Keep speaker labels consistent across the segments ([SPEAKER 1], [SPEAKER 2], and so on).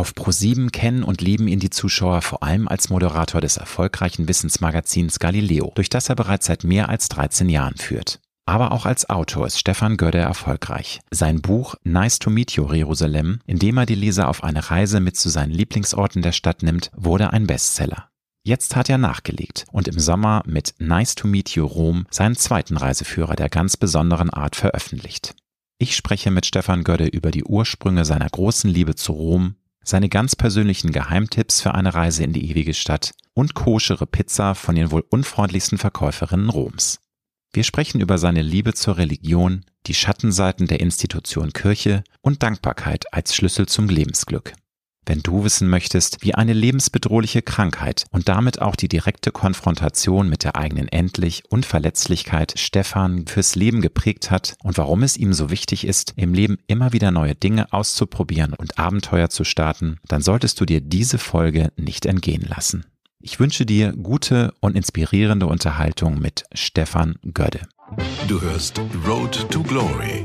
[SPEAKER 1] Auf Pro7 kennen und lieben ihn die Zuschauer vor allem als Moderator des erfolgreichen Wissensmagazins Galileo, durch das er bereits seit mehr als 13 Jahren führt. Aber auch als Autor ist Stefan Gödde erfolgreich. Sein Buch Nice to Meet You Jerusalem, in dem er die Leser auf eine Reise mit zu seinen Lieblingsorten der Stadt nimmt, wurde ein Bestseller. Jetzt hat er nachgelegt und im Sommer mit Nice to Meet You Rom seinen zweiten Reiseführer der ganz besonderen Art veröffentlicht. Ich spreche mit Stefan Gödde über die Ursprünge seiner großen Liebe zu Rom, seine ganz persönlichen Geheimtipps für eine Reise in die ewige Stadt und koschere Pizza von den wohl unfreundlichsten Verkäuferinnen Roms. Wir sprechen über seine Liebe zur Religion, die Schattenseiten der Institution Kirche und Dankbarkeit als Schlüssel zum Lebensglück. Wenn du wissen möchtest, wie eine lebensbedrohliche Krankheit und damit auch die direkte Konfrontation mit der eigenen Endlich und Verletzlichkeit Stefan fürs Leben geprägt hat und warum es ihm so wichtig ist, im Leben immer wieder neue Dinge auszuprobieren und Abenteuer zu starten, dann solltest du dir diese Folge nicht entgehen lassen. Ich wünsche dir gute und inspirierende Unterhaltung mit Stefan Gödde.
[SPEAKER 2] Du hörst Road to Glory.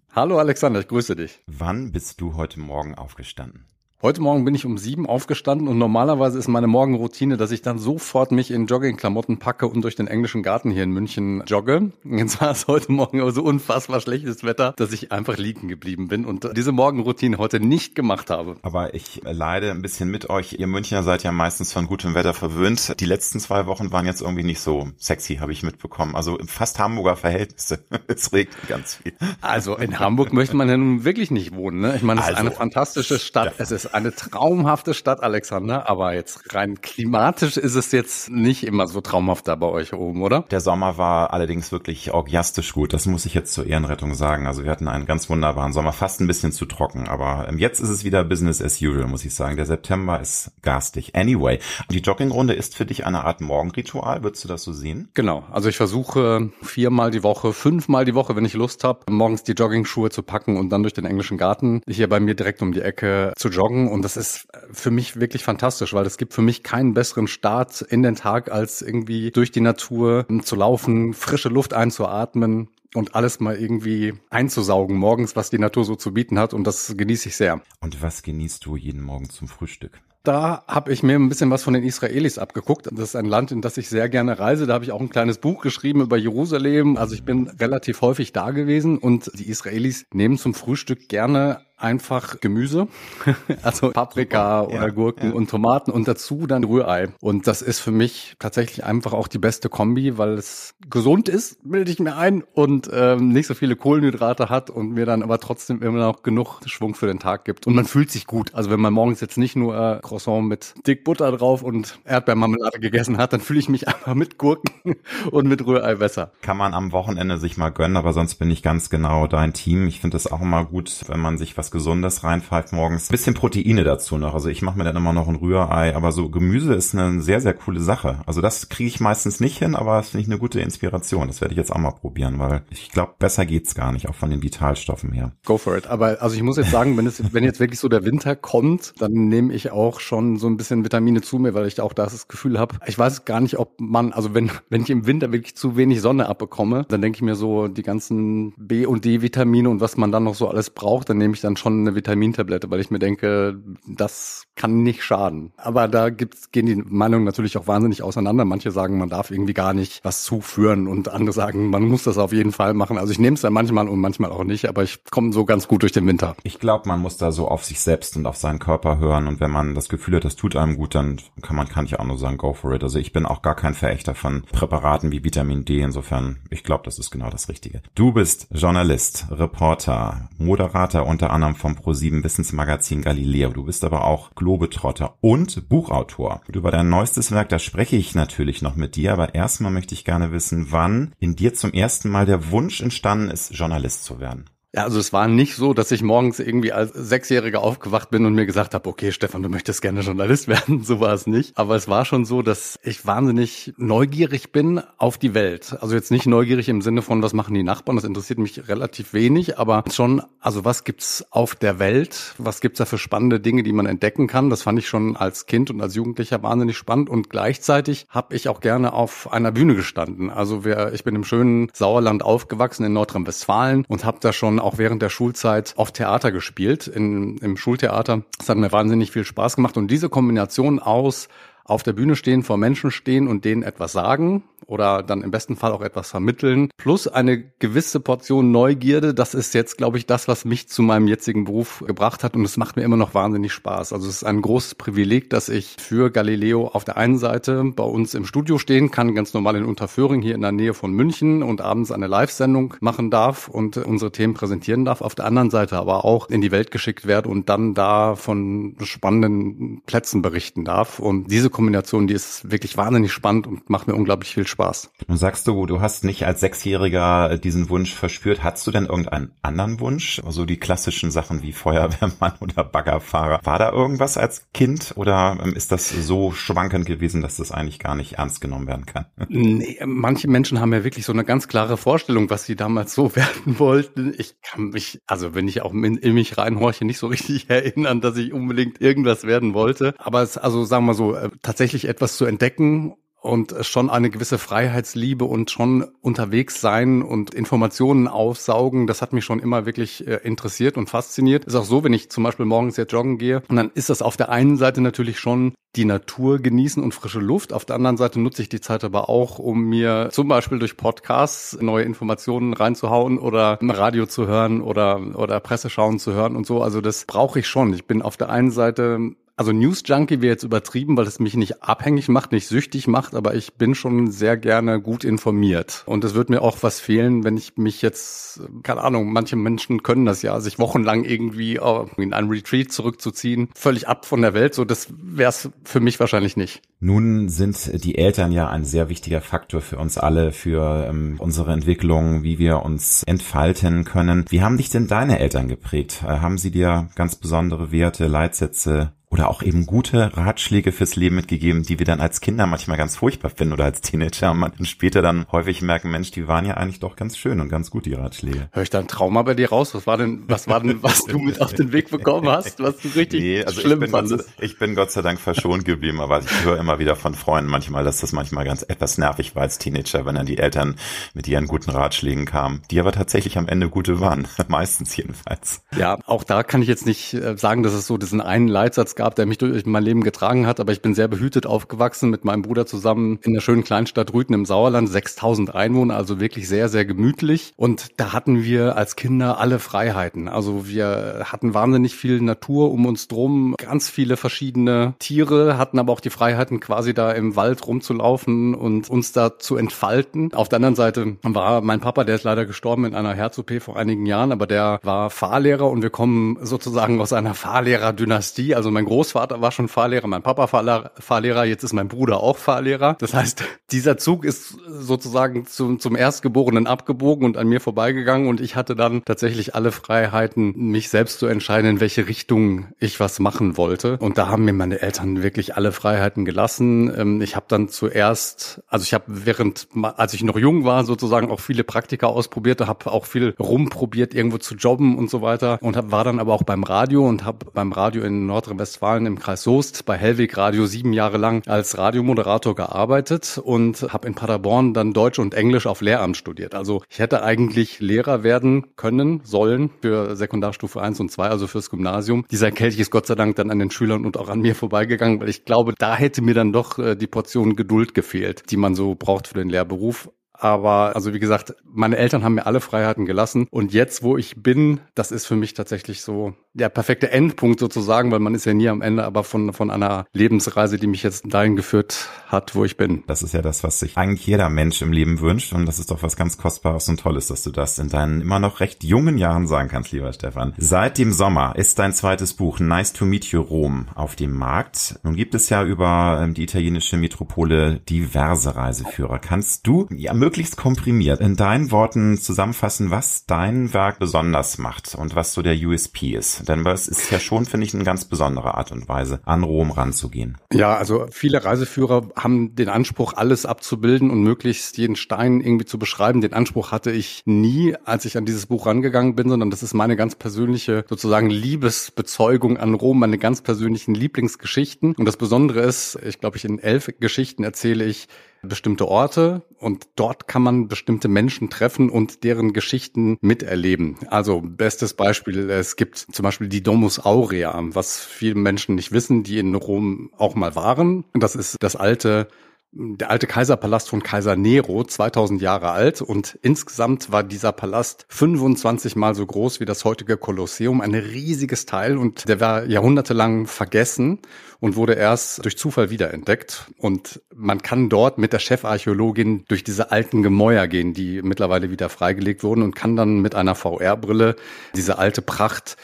[SPEAKER 3] Hallo Alexander, ich grüße dich.
[SPEAKER 1] Wann bist du heute Morgen aufgestanden?
[SPEAKER 3] Heute Morgen bin ich um sieben aufgestanden und normalerweise ist meine Morgenroutine, dass ich dann sofort mich in Joggingklamotten packe und durch den englischen Garten hier in München jogge. Jetzt war es heute Morgen aber so unfassbar schlechtes Wetter, dass ich einfach liegen geblieben bin und diese Morgenroutine heute nicht gemacht habe.
[SPEAKER 1] Aber ich leide ein bisschen mit euch. Ihr Münchner seid ja meistens von gutem Wetter verwöhnt. Die letzten zwei Wochen waren jetzt irgendwie nicht so sexy, habe ich mitbekommen. Also fast Hamburger Verhältnisse. es regnet ganz viel.
[SPEAKER 3] Also in Hamburg möchte man ja nun wirklich nicht wohnen. Ne? Ich meine, es also, ist eine fantastische Stadt. Es ist eine traumhafte Stadt, Alexander, aber jetzt rein klimatisch ist es jetzt nicht immer so traumhaft da bei euch oben, oder?
[SPEAKER 1] Der Sommer war allerdings wirklich orgiastisch gut. Das muss ich jetzt zur Ehrenrettung sagen. Also wir hatten einen ganz wunderbaren Sommer, fast ein bisschen zu trocken, aber ähm, jetzt ist es wieder Business as usual, muss ich sagen. Der September ist garstig. Anyway, die Joggingrunde ist für dich eine Art Morgenritual. Würdest du das so sehen?
[SPEAKER 3] Genau. Also ich versuche viermal die Woche, fünfmal die Woche, wenn ich Lust habe, morgens die Joggingschuhe zu packen und dann durch den englischen Garten hier bei mir direkt um die Ecke zu joggen. Und das ist für mich wirklich fantastisch, weil es gibt für mich keinen besseren Start in den Tag, als irgendwie durch die Natur zu laufen, frische Luft einzuatmen und alles mal irgendwie einzusaugen morgens, was die Natur so zu bieten hat. Und das genieße ich sehr.
[SPEAKER 1] Und was genießt du jeden Morgen zum Frühstück?
[SPEAKER 3] Da habe ich mir ein bisschen was von den Israelis abgeguckt. Das ist ein Land, in das ich sehr gerne reise. Da habe ich auch ein kleines Buch geschrieben über Jerusalem. Also ich bin relativ häufig da gewesen und die Israelis nehmen zum Frühstück gerne einfach Gemüse, also Paprika Super. oder ja, Gurken ja. und Tomaten und dazu dann Rührei. Und das ist für mich tatsächlich einfach auch die beste Kombi, weil es gesund ist, bilde ich mir ein, und ähm, nicht so viele Kohlenhydrate hat und mir dann aber trotzdem immer noch genug Schwung für den Tag gibt. Und man fühlt sich gut. Also wenn man morgens jetzt nicht nur äh, Croissant mit dick Butter drauf und Erdbeermarmelade gegessen hat, dann fühle ich mich einfach mit Gurken und mit Rührei besser.
[SPEAKER 1] Kann man am Wochenende sich mal gönnen, aber sonst bin ich ganz genau dein Team. Ich finde es auch immer gut, wenn man sich was Gesundes reinpfeift morgens. Bisschen Proteine dazu noch. Also ich mache mir dann immer noch ein Rührei, aber so Gemüse ist eine sehr, sehr coole Sache. Also das kriege ich meistens nicht hin, aber das finde ich eine gute Inspiration. Das werde ich jetzt auch mal probieren, weil ich glaube, besser geht's gar nicht, auch von den Vitalstoffen her.
[SPEAKER 3] Go for it. Aber also ich muss jetzt sagen, wenn es, wenn jetzt wirklich so der Winter kommt, dann nehme ich auch schon so ein bisschen Vitamine zu mir, weil ich auch das Gefühl habe, ich weiß gar nicht, ob man, also wenn, wenn ich im Winter wirklich zu wenig Sonne abbekomme, dann denke ich mir so, die ganzen B- und D-Vitamine und was man dann noch so alles braucht, dann nehme ich dann schon eine Vitamintablette, weil ich mir denke, das kann nicht schaden. Aber da gibt's, gehen die Meinungen natürlich auch wahnsinnig auseinander. Manche sagen, man darf irgendwie gar nicht was zuführen und andere sagen, man muss das auf jeden Fall machen. Also ich nehme es dann manchmal und manchmal auch nicht, aber ich komme so ganz gut durch den Winter.
[SPEAKER 1] Ich glaube, man muss da so auf sich selbst und auf seinen Körper hören und wenn man das Gefühl hat, das tut einem gut, dann kann man, kann ich auch nur sagen, go for it. Also ich bin auch gar kein Verächter von Präparaten wie Vitamin D. Insofern, ich glaube, das ist genau das Richtige. Du bist Journalist, Reporter, Moderator unter anderem vom Pro7 Wissensmagazin Galileo. Du bist aber auch Globetrotter und Buchautor. Und über dein neuestes Werk, da spreche ich natürlich noch mit dir, aber erstmal möchte ich gerne wissen, wann in dir zum ersten Mal der Wunsch entstanden ist, Journalist zu werden.
[SPEAKER 3] Ja, also es war nicht so, dass ich morgens irgendwie als Sechsjähriger aufgewacht bin und mir gesagt habe, okay, Stefan, du möchtest gerne Journalist werden. So war es nicht. Aber es war schon so, dass ich wahnsinnig neugierig bin auf die Welt. Also jetzt nicht neugierig im Sinne von, was machen die Nachbarn, das interessiert mich relativ wenig, aber schon, also was gibt's auf der Welt? Was gibt's da für spannende Dinge, die man entdecken kann? Das fand ich schon als Kind und als Jugendlicher wahnsinnig spannend und gleichzeitig habe ich auch gerne auf einer Bühne gestanden. Also wir, ich bin im schönen Sauerland aufgewachsen in Nordrhein-Westfalen und habe da schon auch während der Schulzeit oft Theater gespielt, in, im Schultheater. Das hat mir wahnsinnig viel Spaß gemacht. Und diese Kombination aus auf der Bühne stehen, vor Menschen stehen und denen etwas sagen oder dann im besten Fall auch etwas vermitteln, plus eine gewisse Portion Neugierde, das ist jetzt, glaube ich, das, was mich zu meinem jetzigen Beruf gebracht hat und es macht mir immer noch wahnsinnig Spaß. Also es ist ein großes Privileg, dass ich für Galileo auf der einen Seite bei uns im Studio stehen kann, ganz normal in Unterföhring hier in der Nähe von München und abends eine Live-Sendung machen darf und unsere Themen präsentieren darf, auf der anderen Seite aber auch in die Welt geschickt werde und dann da von spannenden Plätzen berichten darf und diese Kombination, die ist wirklich wahnsinnig spannend und macht mir unglaublich viel Spaß.
[SPEAKER 1] Und sagst du, du hast nicht als Sechsjähriger diesen Wunsch verspürt. Hattest du denn irgendeinen anderen Wunsch? So also die klassischen Sachen wie Feuerwehrmann oder Baggerfahrer. War da irgendwas als Kind oder ähm, ist das so schwankend gewesen, dass das eigentlich gar nicht ernst genommen werden kann?
[SPEAKER 3] Nee, manche Menschen haben ja wirklich so eine ganz klare Vorstellung, was sie damals so werden wollten. Ich kann mich, also wenn ich auch in, in mich reinhorche, nicht so richtig erinnern, dass ich unbedingt irgendwas werden wollte. Aber es, also sagen wir so, äh, tatsächlich etwas zu entdecken und schon eine gewisse Freiheitsliebe und schon unterwegs sein und Informationen aufsaugen, das hat mich schon immer wirklich äh, interessiert und fasziniert. Ist auch so, wenn ich zum Beispiel morgens jetzt joggen gehe, und dann ist das auf der einen Seite natürlich schon die Natur genießen und frische Luft. Auf der anderen Seite nutze ich die Zeit aber auch, um mir zum Beispiel durch Podcasts neue Informationen reinzuhauen oder im Radio zu hören oder, oder Presseschauen zu hören und so. Also das brauche ich schon. Ich bin auf der einen Seite also News Junkie wäre jetzt übertrieben, weil es mich nicht abhängig macht, nicht süchtig macht, aber ich bin schon sehr gerne gut informiert. Und es wird mir auch was fehlen, wenn ich mich jetzt, keine Ahnung, manche Menschen können das ja, sich wochenlang irgendwie in einen Retreat zurückzuziehen, völlig ab von der Welt. So, das wäre es für mich wahrscheinlich nicht.
[SPEAKER 1] Nun sind die Eltern ja ein sehr wichtiger Faktor für uns alle, für ähm, unsere Entwicklung, wie wir uns entfalten können. Wie haben dich denn deine Eltern geprägt? Äh, haben sie dir ganz besondere Werte, Leitsätze oder auch eben gute Ratschläge fürs Leben mitgegeben, die wir dann als Kinder manchmal ganz furchtbar finden oder als Teenager und später dann häufig merken, Mensch, die waren ja eigentlich doch ganz schön und ganz gut, die Ratschläge.
[SPEAKER 3] Hör ich da ein Trauma bei dir raus? Was war denn, was war denn, was du mit auf den Weg bekommen hast, was du richtig nee, also schlimm
[SPEAKER 1] ich bin, Gott, ich bin Gott sei Dank verschont geblieben, aber ich höre immer wieder von Freunden manchmal, dass das manchmal ganz etwas nervig war als Teenager, wenn dann die Eltern mit ihren guten Ratschlägen kamen, die aber tatsächlich am Ende gute waren, meistens jedenfalls.
[SPEAKER 3] Ja, auch da kann ich jetzt nicht äh, sagen, dass es so diesen einen Leitsatz gab, der mich durch mein Leben getragen hat, aber ich bin sehr behütet aufgewachsen mit meinem Bruder zusammen in der schönen Kleinstadt Rüthen im Sauerland, 6000 Einwohner, also wirklich sehr, sehr gemütlich. Und da hatten wir als Kinder alle Freiheiten. Also wir hatten wahnsinnig viel Natur um uns drum, ganz viele verschiedene Tiere, hatten aber auch die Freiheiten, quasi da im Wald rumzulaufen und uns da zu entfalten. Auf der anderen Seite war mein Papa, der ist leider gestorben in einer Herz-OP vor einigen Jahren, aber der war Fahrlehrer und wir kommen sozusagen aus einer Fahrlehrerdynastie. Also mein Großvater Vater war schon Fahrlehrer, mein Papa Fahrlehrer, jetzt ist mein Bruder auch Fahrlehrer. Das heißt, dieser Zug ist sozusagen zum, zum Erstgeborenen abgebogen und an mir vorbeigegangen und ich hatte dann tatsächlich alle Freiheiten, mich selbst zu entscheiden, in welche Richtung ich was machen wollte. Und da haben mir meine Eltern wirklich alle Freiheiten gelassen. Ähm, ich habe dann zuerst, also ich habe während, als ich noch jung war, sozusagen auch viele Praktika ausprobiert, habe auch viel rumprobiert, irgendwo zu jobben und so weiter und hab, war dann aber auch beim Radio und habe beim Radio in Nordrhein-Westfalen im Kreis Soest bei Hellweg Radio sieben Jahre lang als Radiomoderator gearbeitet und habe in Paderborn dann Deutsch und Englisch auf Lehramt studiert. Also ich hätte eigentlich Lehrer werden können, sollen für Sekundarstufe 1 und 2, also fürs Gymnasium. Dieser Kelch ist Gott sei Dank dann an den Schülern und auch an mir vorbeigegangen, weil ich glaube, da hätte mir dann doch äh, die Portion Geduld gefehlt, die man so braucht für den Lehrberuf. Aber also wie gesagt, meine Eltern haben mir alle Freiheiten gelassen. Und jetzt, wo ich bin, das ist für mich tatsächlich so der perfekte Endpunkt sozusagen, weil man ist ja nie am Ende, aber von, von einer Lebensreise, die mich jetzt dahin geführt hat, wo ich bin.
[SPEAKER 1] Das ist ja das, was sich eigentlich jeder Mensch im Leben wünscht und das ist doch was ganz Kostbares und Tolles, dass du das in deinen immer noch recht jungen Jahren sagen kannst, lieber Stefan. Seit dem Sommer ist dein zweites Buch Nice to Meet You Rom auf dem Markt. Nun gibt es ja über ähm, die italienische Metropole diverse Reiseführer. Kannst du ja möglichst komprimiert in deinen Worten zusammenfassen, was dein Werk besonders macht und was so der USP ist? Denn das ist ja schon, finde ich, eine ganz besondere Art und Weise, an Rom ranzugehen.
[SPEAKER 3] Ja, also viele Reiseführer haben den Anspruch, alles abzubilden und möglichst jeden Stein irgendwie zu beschreiben. Den Anspruch hatte ich nie, als ich an dieses Buch rangegangen bin, sondern das ist meine ganz persönliche sozusagen Liebesbezeugung an Rom, meine ganz persönlichen Lieblingsgeschichten. Und das Besondere ist, ich glaube, ich in elf Geschichten erzähle ich bestimmte Orte und dort kann man bestimmte Menschen treffen und deren Geschichten miterleben. Also bestes Beispiel, es gibt zum Beispiel die Domus Aurea, was viele Menschen nicht wissen, die in Rom auch mal waren. Das ist das alte der alte Kaiserpalast von Kaiser Nero, 2000 Jahre alt. Und insgesamt war dieser Palast 25 mal so groß wie das heutige Kolosseum, ein riesiges Teil. Und der war jahrhundertelang vergessen und wurde erst durch Zufall wiederentdeckt. Und man kann dort mit der Chefarchäologin durch diese alten Gemäuer gehen, die mittlerweile wieder freigelegt wurden und kann dann mit einer VR-Brille diese alte Pracht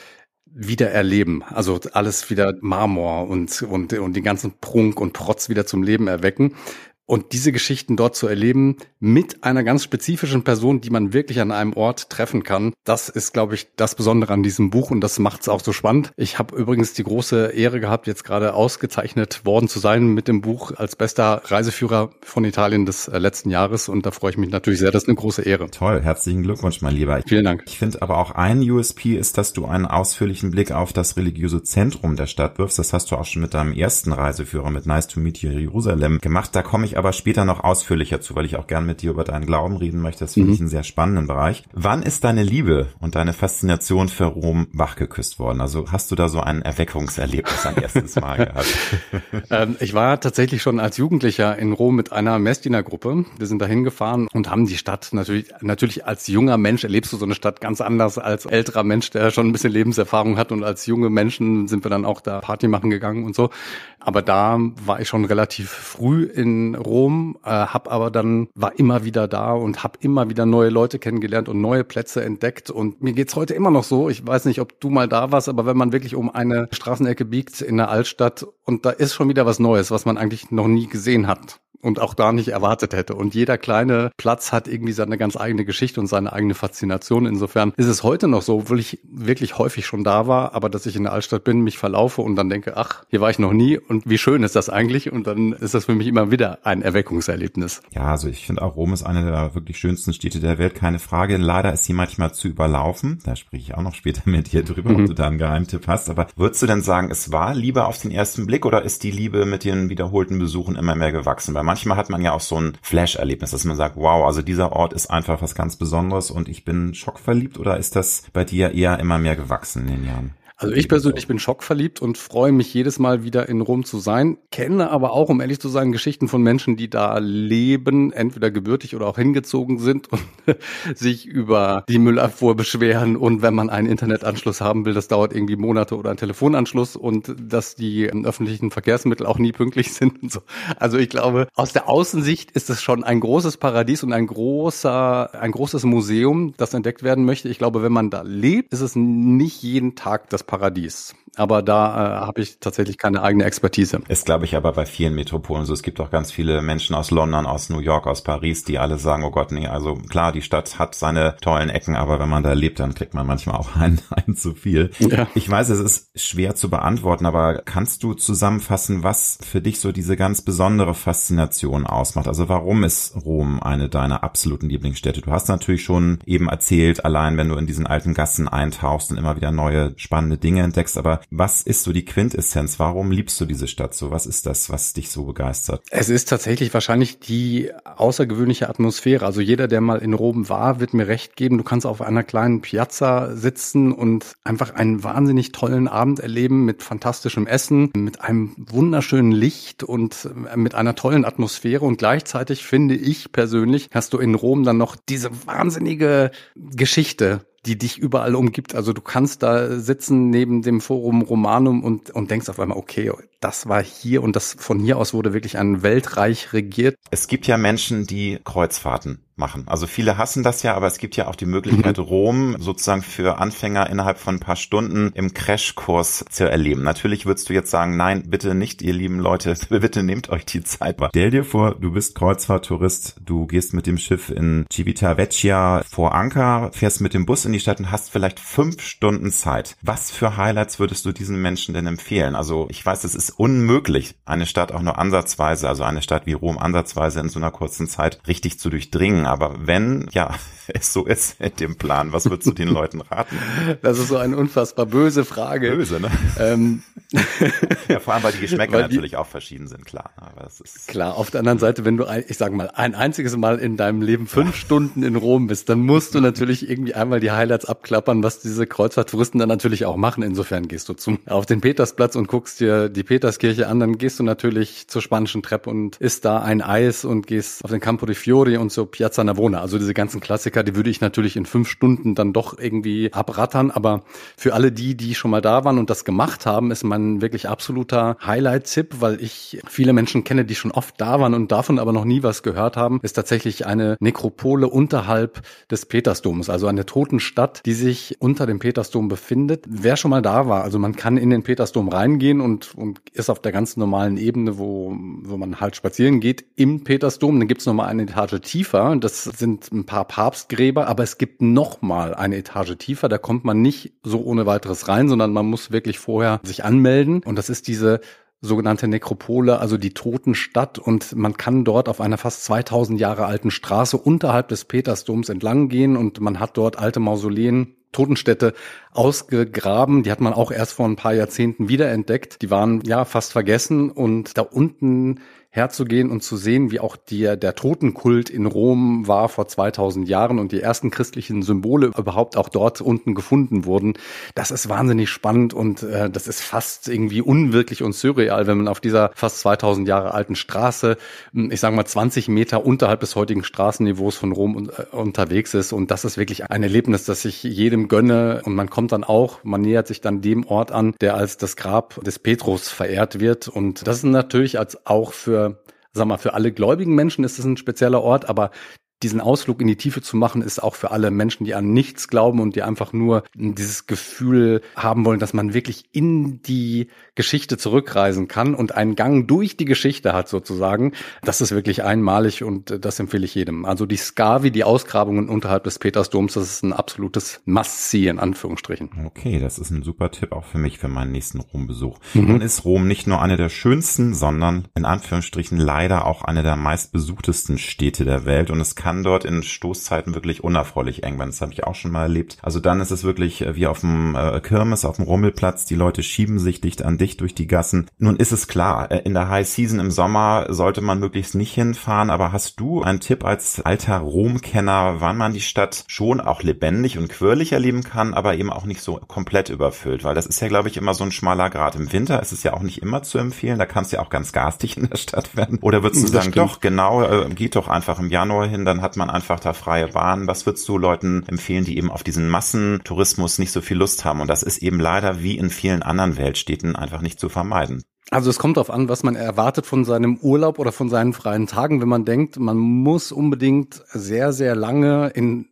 [SPEAKER 3] wieder erleben. Also alles wieder Marmor und, und, und den ganzen Prunk und Protz wieder zum Leben erwecken. Und diese Geschichten dort zu erleben mit einer ganz spezifischen Person, die man wirklich an einem Ort treffen kann, das ist, glaube ich, das Besondere an diesem Buch und das macht es auch so spannend. Ich habe übrigens die große Ehre gehabt, jetzt gerade ausgezeichnet worden zu sein mit dem Buch als bester Reiseführer von Italien des äh, letzten Jahres und da freue ich mich natürlich sehr. Das ist eine große Ehre.
[SPEAKER 1] Toll, herzlichen Glückwunsch, mein Lieber.
[SPEAKER 3] Vielen Dank.
[SPEAKER 1] Ich finde aber auch ein USP ist, dass du einen ausführlichen Blick auf das religiöse Zentrum der Stadt wirfst. Das hast du auch schon mit deinem ersten Reiseführer mit Nice to Meet You Jerusalem gemacht. Da komme ich aber später später noch ausführlicher zu, weil ich auch gern mit dir über deinen Glauben reden möchte. Das finde mhm. ich einen sehr spannenden Bereich. Wann ist deine Liebe und deine Faszination für Rom wachgeküsst worden? Also hast du da so ein Erweckungserlebnis ein erstes Mal gehabt?
[SPEAKER 3] ähm, ich war tatsächlich schon als Jugendlicher in Rom mit einer Messdiener-Gruppe. Wir sind da hingefahren und haben die Stadt natürlich, natürlich als junger Mensch erlebst du so eine Stadt ganz anders als älterer Mensch, der schon ein bisschen Lebenserfahrung hat und als junge Menschen sind wir dann auch da Party machen gegangen und so. Aber da war ich schon relativ früh in Rom, äh, hab aber dann war immer wieder da und habe immer wieder neue Leute kennengelernt und neue Plätze entdeckt. Und mir geht's heute immer noch so. Ich weiß nicht, ob du mal da warst, aber wenn man wirklich um eine Straßenecke biegt in der Altstadt und da ist schon wieder was Neues, was man eigentlich noch nie gesehen hat und auch da nicht erwartet hätte. Und jeder kleine Platz hat irgendwie seine ganz eigene Geschichte und seine eigene Faszination. Insofern ist es heute noch so, obwohl ich wirklich häufig schon da war, aber dass ich in der Altstadt bin, mich verlaufe und dann denke, ach, hier war ich noch nie und wie schön ist das eigentlich? Und dann ist das für mich immer wieder ein Erweckungserlebnis.
[SPEAKER 1] Ja, also ich finde auch Rom ist eine der wirklich schönsten Städte der Welt, keine Frage. Leider ist sie manchmal zu überlaufen. Da spreche ich auch noch später mit dir drüber, mhm. ob du da einen Geheimtipp hast. Aber würdest du denn sagen, es war Liebe auf den ersten Blick oder ist die Liebe mit den wiederholten Besuchen immer mehr gewachsen? Weil manchmal hat man ja auch so ein Flash-Erlebnis, dass man sagt, wow, also dieser Ort ist einfach was ganz Besonderes und ich bin schockverliebt oder ist das bei dir eher immer mehr gewachsen in den Jahren?
[SPEAKER 3] Also ich persönlich bin schockverliebt und freue mich jedes Mal wieder in Rom zu sein, kenne aber auch, um ehrlich zu sein, Geschichten von Menschen, die da leben, entweder gebürtig oder auch hingezogen sind und sich über die Müllabfuhr beschweren und wenn man einen Internetanschluss haben will, das dauert irgendwie Monate oder einen Telefonanschluss und dass die öffentlichen Verkehrsmittel auch nie pünktlich sind und so. Also ich glaube, aus der Außensicht ist es schon ein großes Paradies und ein großer, ein großes Museum, das entdeckt werden möchte. Ich glaube, wenn man da lebt, ist es nicht jeden Tag das Paradies. Aber da äh, habe ich tatsächlich keine eigene Expertise.
[SPEAKER 1] Ist, glaube ich, aber bei vielen Metropolen so. Es gibt auch ganz viele Menschen aus London, aus New York, aus Paris, die alle sagen, oh Gott, nee, also klar, die Stadt hat seine tollen Ecken, aber wenn man da lebt, dann kriegt man manchmal auch ein, ein zu viel. Ja. Ich weiß, es ist schwer zu beantworten, aber kannst du zusammenfassen, was für dich so diese ganz besondere Faszination ausmacht? Also warum ist Rom eine deiner absoluten Lieblingsstädte? Du hast natürlich schon eben erzählt, allein wenn du in diesen alten Gassen eintauchst und immer wieder neue spannende Dinge entdeckst, aber was ist so die Quintessenz? Warum liebst du diese Stadt so? Was ist das, was dich so begeistert?
[SPEAKER 3] Es ist tatsächlich wahrscheinlich die außergewöhnliche Atmosphäre. Also jeder, der mal in Rom war, wird mir recht geben. Du kannst auf einer kleinen Piazza sitzen und einfach einen wahnsinnig tollen Abend erleben mit fantastischem Essen, mit einem wunderschönen Licht und mit einer tollen Atmosphäre. Und gleichzeitig finde ich persönlich, hast du in Rom dann noch diese wahnsinnige Geschichte die dich überall umgibt. Also du kannst da sitzen neben dem Forum Romanum und, und denkst auf einmal, okay, das war hier und das von hier aus wurde wirklich ein Weltreich regiert.
[SPEAKER 1] Es gibt ja Menschen, die Kreuzfahrten machen. Also viele hassen das ja, aber es gibt ja auch die Möglichkeit, mhm. Rom sozusagen für Anfänger innerhalb von ein paar Stunden im Crashkurs zu erleben. Natürlich würdest du jetzt sagen, nein, bitte nicht, ihr lieben Leute, bitte nehmt euch die Zeit. Stell dir vor, du bist Kreuzfahrttourist, du gehst mit dem Schiff in Civitavecchia vor Anker, fährst mit dem Bus in die Stadt und hast vielleicht fünf Stunden Zeit. Was für Highlights würdest du diesen Menschen denn empfehlen? Also ich weiß, es ist unmöglich, eine Stadt auch nur ansatzweise, also eine Stadt wie Rom ansatzweise in so einer kurzen Zeit richtig zu durchdringen aber wenn, ja, es so ist mit dem Plan, was würdest du den Leuten raten?
[SPEAKER 3] Das ist so eine unfassbar böse Frage.
[SPEAKER 1] Böse, ne? Ähm. ja, vor allem, weil die Geschmäcker weil die, natürlich auch verschieden sind, klar.
[SPEAKER 3] Aber es ist klar, auf der anderen Seite, wenn du, ein, ich sag mal, ein einziges Mal in deinem Leben fünf. Stunden in Rom bist, dann musst du natürlich irgendwie einmal die Highlights abklappern, was diese Kreuzfahrttouristen dann natürlich auch machen. Insofern gehst du zum, auf den Petersplatz und guckst dir die Peterskirche an, dann gehst du natürlich zur spanischen Treppe und isst da ein Eis und gehst auf den Campo di Fiori und zur Piazza Navona. Also diese ganzen Klassiker, die würde ich natürlich in fünf Stunden dann doch irgendwie abrattern. Aber für alle die, die schon mal da waren und das gemacht haben, ist mein wirklich absoluter Highlight-Tipp, weil ich viele Menschen kenne, die schon oft da waren und davon aber noch nie was gehört haben, ist tatsächlich eine Nekropole unterhalb des Petersdoms, also eine Totenstadt, die sich unter dem Petersdom befindet. Wer schon mal da war, also man kann in den Petersdom reingehen und, und ist auf der ganz normalen Ebene, wo, wo man halt spazieren geht, im Petersdom. Dann gibt's noch mal eine Etage tiefer. Das sind ein paar Papstgräber, aber es gibt noch mal eine Etage tiefer. Da kommt man nicht so ohne weiteres rein, sondern man muss wirklich vorher sich anmelden. Und das ist diese sogenannte Nekropole, also die Totenstadt. Und man kann dort auf einer fast 2000 Jahre alten Straße unterhalb des Petersdoms entlang gehen und man hat dort alte Mausoleen Totenstädte ausgegraben. Die hat man auch erst vor ein paar Jahrzehnten wiederentdeckt. Die waren ja fast vergessen und da unten herzugehen und zu sehen, wie auch die, der Totenkult in Rom war vor 2000 Jahren und die ersten christlichen Symbole überhaupt auch dort unten gefunden wurden. Das ist wahnsinnig spannend und äh, das ist fast irgendwie unwirklich und surreal, wenn man auf dieser fast 2000 Jahre alten Straße, hm, ich sage mal 20 Meter unterhalb des heutigen Straßenniveaus von Rom äh, unterwegs ist. Und das ist wirklich ein Erlebnis, das ich jedem gönne. Und man kommt dann auch, man nähert sich dann dem Ort an, der als das Grab des Petrus verehrt wird. Und das ist natürlich als auch für sag mal, für alle gläubigen Menschen ist es ein spezieller Ort, aber diesen Ausflug in die Tiefe zu machen, ist auch für alle Menschen, die an nichts glauben und die einfach nur dieses Gefühl haben wollen, dass man wirklich in die Geschichte zurückreisen kann und einen Gang durch die Geschichte hat sozusagen. Das ist wirklich einmalig und das empfehle ich jedem. Also die Skavi, die Ausgrabungen unterhalb des Petersdoms, das ist ein absolutes Must-See in Anführungsstrichen.
[SPEAKER 1] Okay, das ist ein super Tipp auch für mich für meinen nächsten Rom-Besuch. Mhm. Nun ist Rom nicht nur eine der schönsten, sondern in Anführungsstrichen leider auch eine der meistbesuchtesten Städte der Welt und es kann kann dort in Stoßzeiten wirklich unerfreulich eng werden. Das habe ich auch schon mal erlebt. Also dann ist es wirklich äh, wie auf dem äh, Kirmes, auf dem Rummelplatz. Die Leute schieben sich dicht an dicht durch die Gassen. Nun ist es klar, äh, in der High Season im Sommer sollte man möglichst nicht hinfahren. Aber hast du einen Tipp als alter Rom-Kenner, wann man die Stadt schon auch lebendig und quirlig erleben kann, aber eben auch nicht so komplett überfüllt? Weil das ist ja, glaube ich, immer so ein schmaler Grad. Im Winter ist es ja auch nicht immer zu empfehlen. Da kannst du ja auch ganz garstig in der Stadt werden. Oder würdest du das sagen, stimmt. doch, genau, äh, geht doch einfach im Januar hin, dann dann hat man einfach da freie Bahn. Was würdest du Leuten empfehlen, die eben auf diesen Massentourismus nicht so viel Lust haben? Und das ist eben leider wie in vielen anderen Weltstädten einfach nicht zu vermeiden.
[SPEAKER 3] Also es kommt darauf an, was man erwartet von seinem Urlaub oder von seinen freien Tagen. Wenn man denkt, man muss unbedingt sehr, sehr lange in,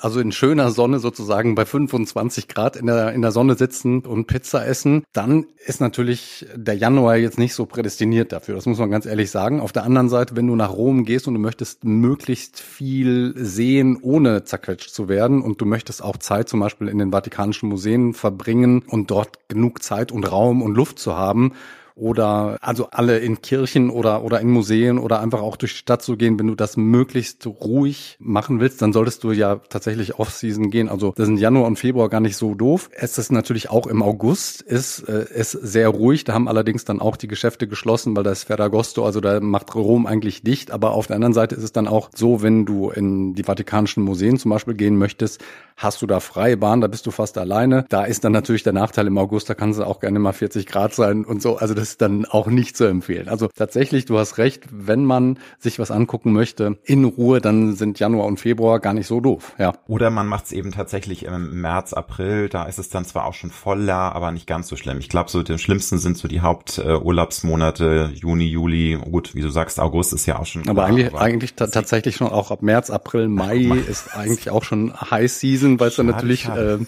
[SPEAKER 3] also in schöner Sonne sozusagen bei 25 Grad in der, in der Sonne sitzen und Pizza essen, dann ist natürlich der Januar jetzt nicht so prädestiniert dafür. Das muss man ganz ehrlich sagen. Auf der anderen Seite, wenn du nach Rom gehst und du möchtest möglichst viel sehen, ohne zerquetscht zu werden und du möchtest auch Zeit zum Beispiel in den Vatikanischen Museen verbringen und dort genug Zeit und Raum und Luft zu haben, oder also alle in Kirchen oder, oder in Museen oder einfach auch durch die Stadt zu gehen, wenn du das möglichst ruhig machen willst, dann solltest du ja tatsächlich Off-Season gehen. Also das sind Januar und Februar gar nicht so doof. Es ist natürlich auch im August, ist äh, es sehr ruhig. Da haben allerdings dann auch die Geschäfte geschlossen, weil da ist Ferragosto, also da macht Rom eigentlich dicht. Aber auf der anderen Seite ist es dann auch so, wenn du in die Vatikanischen Museen zum Beispiel gehen möchtest, hast du da freie Bahn, da bist du fast alleine. Da ist dann natürlich der Nachteil im August, da kann es auch gerne mal 40 Grad sein und so. Also das ist dann auch nicht zu empfehlen. Also tatsächlich, du hast recht, wenn man sich was angucken möchte, in Ruhe, dann sind Januar und Februar gar nicht so doof, ja.
[SPEAKER 1] Oder man macht es eben tatsächlich im März, April, da ist es dann zwar auch schon voller, aber nicht ganz so schlimm. Ich glaube, so die schlimmsten sind so die Haupturlaubsmonate, Juni, Juli, gut, wie du sagst, August ist ja auch schon.
[SPEAKER 3] Aber klar, eigentlich, aber eigentlich tatsächlich schon auch ab März, April, Mai ist eigentlich auch schon High Season, weil es dann natürlich äh,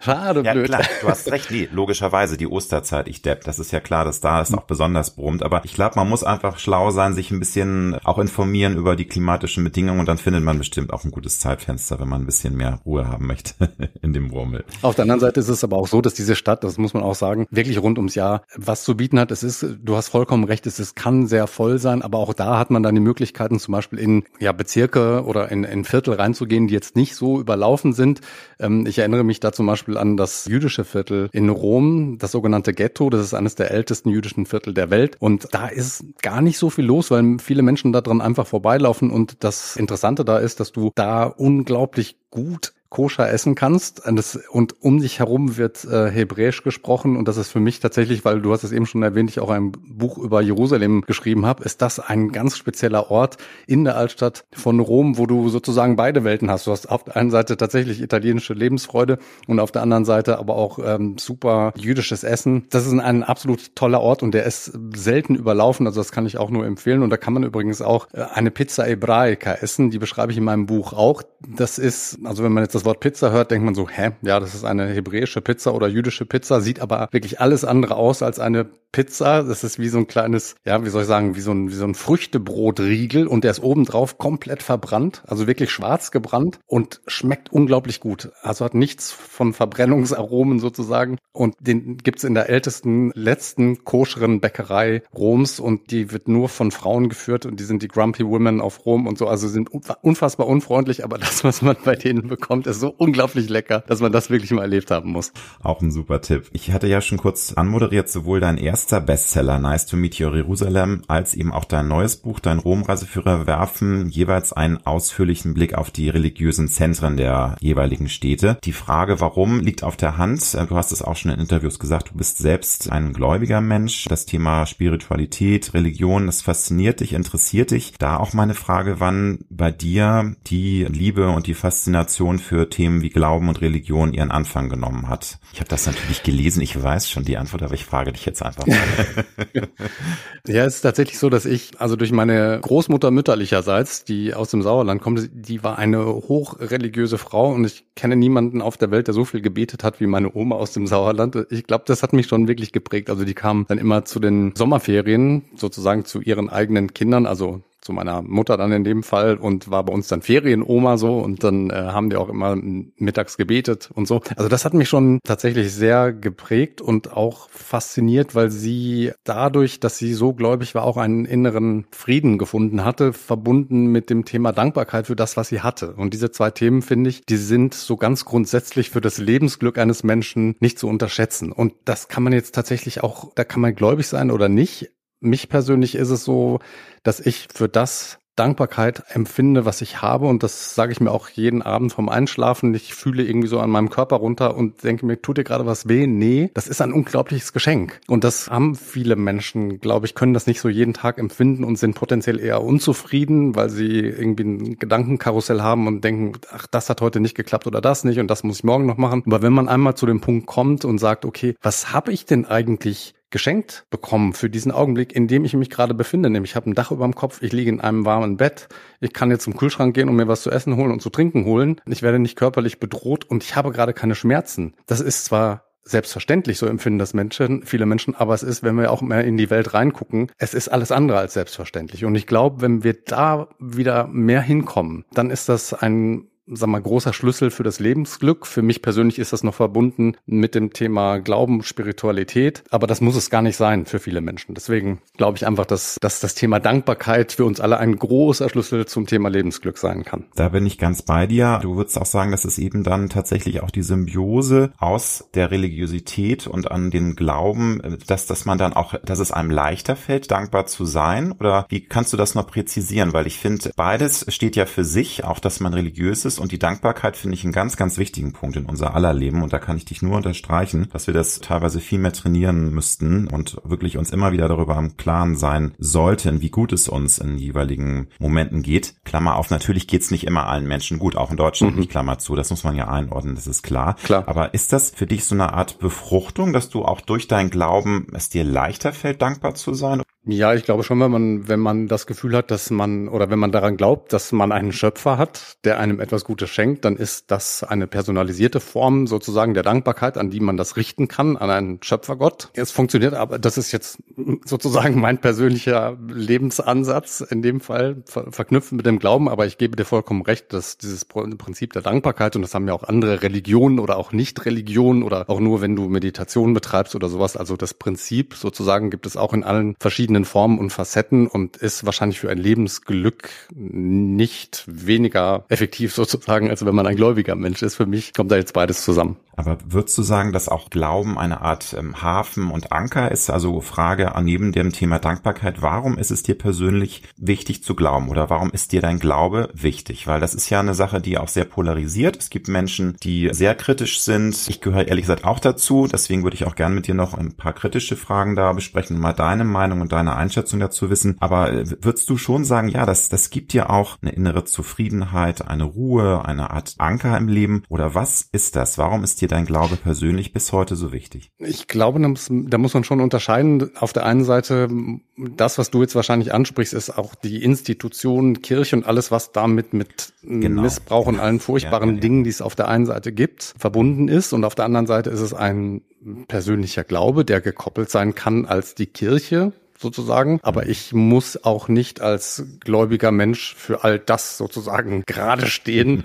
[SPEAKER 1] Schade, blöd. Ja, klar, du hast recht. Nee, logischerweise die Osterzeit, ich depp. Das ist ja klar, dass da es auch besonders brummt. Aber ich glaube, man muss einfach schlau sein, sich ein bisschen auch informieren über die klimatischen Bedingungen und dann findet man bestimmt auch ein gutes Zeitfenster, wenn man ein bisschen mehr Ruhe haben möchte in dem Brummel.
[SPEAKER 3] Auf der anderen Seite ist es aber auch so, dass diese Stadt, das muss man auch sagen, wirklich rund ums Jahr was zu bieten hat. Es ist, du hast vollkommen recht, es ist, kann sehr voll sein, aber auch da hat man dann die Möglichkeiten, zum Beispiel in ja, Bezirke oder in, in Viertel reinzugehen, die jetzt nicht so überlaufen sind. Ähm, ich erinnere mich da zum Beispiel an das jüdische Viertel in Rom, das sogenannte Ghetto. Das ist eines der ältesten jüdischen Viertel der Welt. Und da ist gar nicht so viel los, weil viele Menschen da dran einfach vorbeilaufen. Und das Interessante da ist, dass du da unglaublich gut koscher essen kannst. Und um dich herum wird äh, Hebräisch gesprochen. Und das ist für mich tatsächlich, weil du hast es eben schon erwähnt, ich auch ein Buch über Jerusalem geschrieben habe, ist das ein ganz spezieller Ort in der Altstadt von Rom, wo du sozusagen beide Welten hast. Du hast auf der einen Seite tatsächlich italienische Lebensfreude und auf der anderen Seite aber auch ähm, super jüdisches Essen. Das ist ein absolut toller Ort und der ist selten überlaufen. Also das kann ich auch nur empfehlen. Und da kann man übrigens auch äh, eine Pizza Ebraica essen. Die beschreibe ich in meinem Buch auch. Das ist, also wenn man jetzt das das Wort Pizza hört, denkt man so, hä, ja, das ist eine hebräische Pizza oder jüdische Pizza, sieht aber wirklich alles andere aus als eine Pizza. Das ist wie so ein kleines, ja, wie soll ich sagen, wie so ein, wie so ein Früchtebrotriegel und der ist obendrauf komplett verbrannt, also wirklich schwarz gebrannt und schmeckt unglaublich gut. Also hat nichts von Verbrennungsaromen sozusagen. Und den gibt's in der ältesten, letzten koscheren Bäckerei Roms und die wird nur von Frauen geführt und die sind die Grumpy Women auf Rom und so. Also sind unfassbar unfreundlich, aber das, was man bei denen bekommt, ist so unglaublich lecker, dass man das wirklich mal erlebt haben muss.
[SPEAKER 1] Auch ein super Tipp. Ich hatte ja schon kurz anmoderiert, sowohl dein erster Bestseller Nice to Meet Your Jerusalem als eben auch dein neues Buch, dein Romreiseführer werfen jeweils einen ausführlichen Blick auf die religiösen Zentren der jeweiligen Städte. Die Frage, warum, liegt auf der Hand. Du hast es auch schon in Interviews gesagt, du bist selbst ein gläubiger Mensch. Das Thema Spiritualität, Religion, das fasziniert dich, interessiert dich. Da auch meine Frage, wann bei dir die Liebe und die Faszination für Themen wie Glauben und Religion ihren Anfang genommen hat. Ich habe das natürlich gelesen, ich weiß schon die Antwort, aber ich frage dich jetzt einfach.
[SPEAKER 3] ja, es ist tatsächlich so, dass ich, also durch meine Großmutter mütterlicherseits, die aus dem Sauerland kommt, die war eine hochreligiöse Frau und ich kenne niemanden auf der Welt, der so viel gebetet hat wie meine Oma aus dem Sauerland. Ich glaube, das hat mich schon wirklich geprägt. Also die kam dann immer zu den Sommerferien sozusagen zu ihren eigenen Kindern, also zu meiner Mutter dann in dem Fall und war bei uns dann Ferienoma so und dann äh, haben die auch immer mittags gebetet und so. Also das hat mich schon tatsächlich sehr geprägt und auch fasziniert, weil sie dadurch, dass sie so gläubig war, auch einen inneren Frieden gefunden hatte, verbunden mit dem Thema Dankbarkeit für das, was sie hatte. Und diese zwei Themen, finde ich, die sind so ganz grundsätzlich für das Lebensglück eines Menschen nicht zu unterschätzen. Und das kann man jetzt tatsächlich auch, da kann man gläubig sein oder nicht, mich persönlich ist es so, dass ich für das Dankbarkeit empfinde, was ich habe. Und das sage ich mir auch jeden Abend vom Einschlafen. Ich fühle irgendwie so an meinem Körper runter und denke mir, tut dir gerade was weh? Nee, das ist ein unglaubliches Geschenk. Und das haben viele Menschen, glaube ich, können das nicht so jeden Tag empfinden und sind potenziell eher unzufrieden, weil sie irgendwie ein Gedankenkarussell haben und denken, ach, das hat heute nicht geklappt oder das nicht und das muss ich morgen noch machen. Aber wenn man einmal zu dem Punkt kommt und sagt, okay, was habe ich denn eigentlich geschenkt bekommen für diesen Augenblick, in dem ich mich gerade befinde. Nämlich ich habe ein Dach über dem Kopf, ich liege in einem warmen Bett, ich kann jetzt zum Kühlschrank gehen und mir was zu essen holen und zu trinken holen. Ich werde nicht körperlich bedroht und ich habe gerade keine Schmerzen. Das ist zwar selbstverständlich, so empfinden das Menschen, viele Menschen, aber es ist, wenn wir auch mehr in die Welt reingucken, es ist alles andere als selbstverständlich. Und ich glaube, wenn wir da wieder mehr hinkommen, dann ist das ein sag mal, großer Schlüssel für das Lebensglück. Für mich persönlich ist das noch verbunden mit dem Thema Glauben, Spiritualität. Aber das muss es gar nicht sein für viele Menschen. Deswegen glaube ich einfach, dass, dass das Thema Dankbarkeit für uns alle ein großer Schlüssel zum Thema Lebensglück sein kann.
[SPEAKER 1] Da bin ich ganz bei dir. Du würdest auch sagen, dass es eben dann tatsächlich auch die Symbiose aus der Religiosität und an den Glauben, dass, dass man dann auch, dass es einem leichter fällt, dankbar zu sein? Oder wie kannst du das noch präzisieren? Weil ich finde, beides steht ja für sich, auch dass man religiös ist und die Dankbarkeit finde ich einen ganz, ganz wichtigen Punkt in unser aller Leben und da kann ich dich nur unterstreichen, dass wir das teilweise viel mehr trainieren müssten und wirklich uns immer wieder darüber im Klaren sein sollten, wie gut es uns in jeweiligen Momenten geht. Klammer auf, natürlich geht's nicht immer allen Menschen gut, auch in Deutschland mhm. nicht, Klammer zu, das muss man ja einordnen, das ist klar.
[SPEAKER 3] klar.
[SPEAKER 1] Aber ist das für dich so eine Art Befruchtung, dass du auch durch deinen Glauben es dir leichter fällt, dankbar zu sein?
[SPEAKER 3] Ja, ich glaube schon, wenn man, wenn man das Gefühl hat, dass man, oder wenn man daran glaubt, dass man einen Schöpfer hat, der einem etwas Gutes schenkt, dann ist das eine personalisierte Form sozusagen der Dankbarkeit, an die man das richten kann, an einen Schöpfergott. Es funktioniert aber, das ist jetzt sozusagen mein persönlicher Lebensansatz in dem Fall, ver verknüpft mit dem Glauben, aber ich gebe dir vollkommen recht, dass dieses Prinzip der Dankbarkeit, und das haben ja auch andere Religionen oder auch Nicht-Religionen oder auch nur, wenn du Meditation betreibst oder sowas, also das Prinzip sozusagen gibt es auch in allen verschiedenen verschiedenen Formen und Facetten und ist wahrscheinlich für ein Lebensglück nicht weniger effektiv sozusagen, als wenn man ein gläubiger Mensch ist. Für mich kommt da jetzt beides zusammen.
[SPEAKER 1] Aber würdest du sagen, dass auch Glauben eine Art ähm, Hafen und Anker ist? Also Frage neben dem Thema Dankbarkeit, warum ist es dir persönlich wichtig zu glauben oder warum ist dir dein Glaube wichtig? Weil das ist ja eine Sache, die auch sehr polarisiert. Es gibt Menschen, die sehr kritisch sind. Ich gehöre ehrlich gesagt auch dazu. Deswegen würde ich auch gerne mit dir noch ein paar kritische Fragen da besprechen und mal deine Meinung und deine Einschätzung dazu wissen. Aber äh, würdest du schon sagen, ja, das, das gibt dir auch eine innere Zufriedenheit, eine Ruhe, eine Art Anker im Leben? Oder was ist das? Warum ist dir dein Glaube persönlich bis heute so wichtig?
[SPEAKER 3] Ich glaube, da muss, da muss man schon unterscheiden. Auf der einen Seite, das, was du jetzt wahrscheinlich ansprichst, ist auch die Institution, Kirche und alles, was damit mit genau. Missbrauch und allen furchtbaren ja, ja, ja. Dingen, die es auf der einen Seite gibt, verbunden ist. Und auf der anderen Seite ist es ein persönlicher Glaube, der gekoppelt sein kann als die Kirche sozusagen. Aber ich muss auch nicht als gläubiger Mensch für all das sozusagen gerade stehen.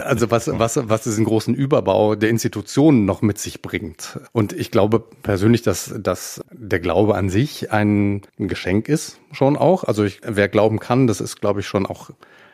[SPEAKER 3] Also was, was, was diesen großen Überbau der Institutionen noch mit sich bringt. Und ich glaube persönlich, dass, dass der Glaube an sich ein Geschenk ist, schon auch. Also ich, wer glauben kann, das ist, glaube ich, schon auch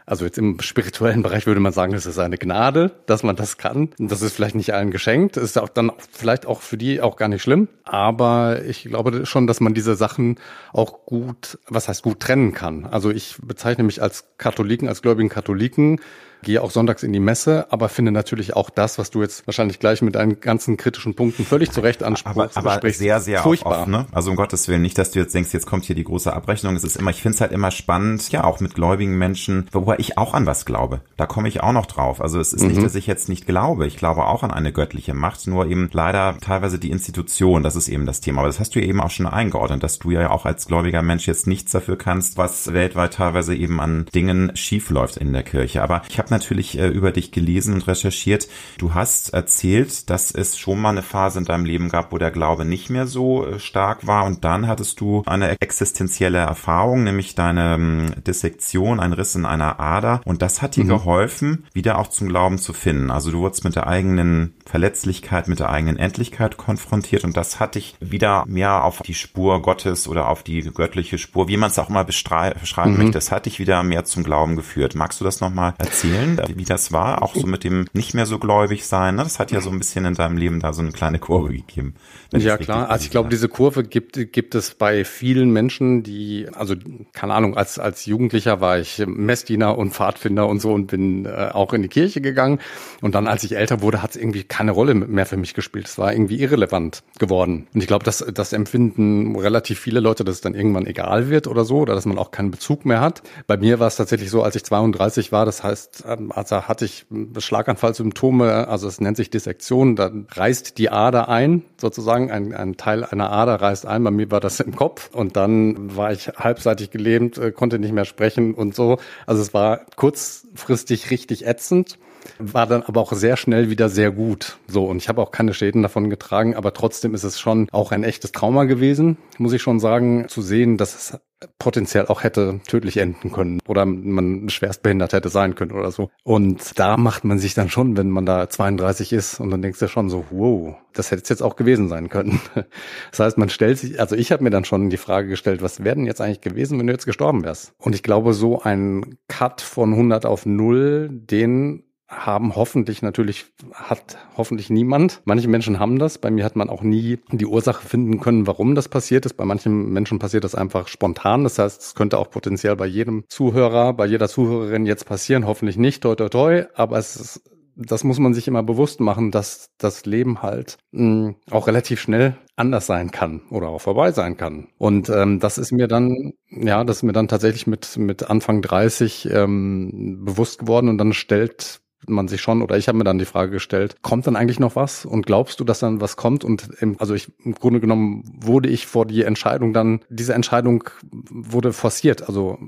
[SPEAKER 3] also jetzt im spirituellen Bereich würde man sagen, das ist eine Gnade, dass man das kann. Das ist vielleicht nicht allen geschenkt, ist auch dann vielleicht auch für die auch gar nicht schlimm. Aber ich glaube schon, dass man diese Sachen auch gut, was heißt gut trennen kann. Also ich bezeichne mich als Katholiken, als gläubigen Katholiken, gehe auch sonntags in die Messe, aber finde natürlich auch das, was du jetzt wahrscheinlich gleich mit deinen ganzen kritischen Punkten völlig zu Recht ansprichst.
[SPEAKER 1] Aber, aber sehr, sehr furchtbar. Oft, ne? Also um Gottes Willen, nicht, dass du jetzt denkst, jetzt kommt hier die große Abrechnung. Es ist immer, ich finde es halt immer spannend, ja, auch mit gläubigen Menschen, wobei ich auch an was glaube. Da komme ich auch noch drauf. Also es ist mhm. nicht, dass ich jetzt nicht glaube. Ich glaube auch an eine göttliche Macht, nur eben leider teilweise die Institution, das ist eben das Thema. Aber das hast du ja eben auch schon eingeordnet, dass du ja auch als gläubiger Mensch jetzt nichts dafür kannst, was weltweit teilweise eben an Dingen schief läuft in der Kirche. Aber ich habe habe natürlich äh, über dich gelesen und recherchiert. Du hast erzählt, dass es schon mal eine Phase in deinem Leben gab, wo der Glaube nicht mehr so äh, stark war und dann hattest du eine existenzielle Erfahrung, nämlich deine ähm, Dissektion, ein Riss in einer Ader und das hat dir mhm. geholfen, wieder auch zum Glauben zu finden. Also du wurdest mit der eigenen Verletzlichkeit, mit der eigenen Endlichkeit konfrontiert und das hat dich wieder mehr auf die Spur Gottes oder auf die göttliche Spur, wie man es auch immer beschreiben mhm. möchte, das hat dich wieder mehr zum Glauben geführt. Magst du das nochmal erzählen? Erzählen, wie das war? Auch so mit dem nicht mehr so gläubig sein. Ne? Das hat ja so ein bisschen in deinem Leben da so eine kleine Kurve gegeben.
[SPEAKER 3] Ja klar, also ich glaube, diese Kurve gibt, gibt es bei vielen Menschen, die, also keine Ahnung, als, als Jugendlicher war ich Messdiener und Pfadfinder und so und bin äh, auch in die Kirche gegangen. Und dann, als ich älter wurde, hat es irgendwie keine Rolle mehr für mich gespielt. Es war irgendwie irrelevant geworden. Und ich glaube, dass das empfinden relativ viele Leute, dass es dann irgendwann egal wird oder so, oder dass man auch keinen Bezug mehr hat. Bei mir war es tatsächlich so, als ich 32 war, das heißt, also hatte ich Schlaganfallsymptome, also es nennt sich Dissektion, da reißt die Ader ein, sozusagen sagen, ein, ein Teil einer Ader reißt ein. Bei mir war das im Kopf und dann war ich halbseitig gelähmt, äh, konnte nicht mehr sprechen und so. Also es war kurzfristig richtig ätzend war dann aber auch sehr schnell wieder sehr gut. So, und ich habe auch keine Schäden davon getragen, aber trotzdem ist es schon auch ein echtes Trauma gewesen, muss ich schon sagen, zu sehen, dass es potenziell auch hätte tödlich enden können oder man schwerst behindert hätte sein können oder so. Und da macht man sich dann schon, wenn man da 32 ist und dann denkst du schon so, wow, das hätte es jetzt auch gewesen sein können. Das heißt, man stellt sich, also ich habe mir dann schon die Frage gestellt, was wäre denn jetzt eigentlich gewesen, wenn du jetzt gestorben wärst? Und ich glaube, so ein Cut von 100 auf 0, den haben hoffentlich natürlich, hat hoffentlich niemand. Manche Menschen haben das. Bei mir hat man auch nie die Ursache finden können, warum das passiert ist. Bei manchen Menschen passiert das einfach spontan. Das heißt, es könnte auch potenziell bei jedem Zuhörer, bei jeder Zuhörerin jetzt passieren. Hoffentlich nicht, toi, toi, toi. Aber es ist das muss man sich immer bewusst machen, dass das Leben halt mh, hm, auch relativ schnell anders sein kann oder auch vorbei sein kann. Und ähm, das ist mir dann, ja, das ist mir dann tatsächlich mit, mit Anfang 30 ähm, bewusst geworden und dann stellt man sich schon, oder ich habe mir dann die Frage gestellt, kommt dann eigentlich noch was? Und glaubst du, dass dann was kommt? Und im, also ich, im Grunde genommen wurde ich vor die Entscheidung dann, diese Entscheidung wurde forciert. Also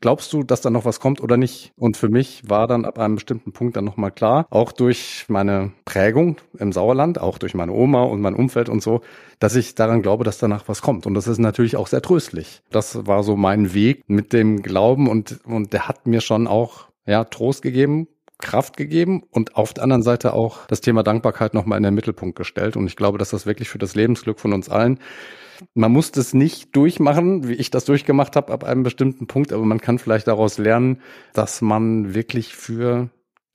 [SPEAKER 3] glaubst du, dass da noch was kommt oder nicht? Und für mich war dann ab einem bestimmten Punkt dann nochmal klar, auch durch meine Prägung im Sauerland, auch durch meine Oma und mein Umfeld und so, dass ich daran glaube, dass danach was kommt. Und das ist natürlich auch sehr tröstlich. Das war so mein Weg mit dem Glauben und, und der hat mir schon auch, ja, Trost gegeben, Kraft gegeben und auf der anderen Seite auch das Thema Dankbarkeit nochmal in den Mittelpunkt gestellt. Und ich glaube, dass das wirklich für das Lebensglück von uns allen man muss das nicht durchmachen, wie ich das durchgemacht habe ab einem bestimmten Punkt, aber man kann vielleicht daraus lernen, dass man wirklich für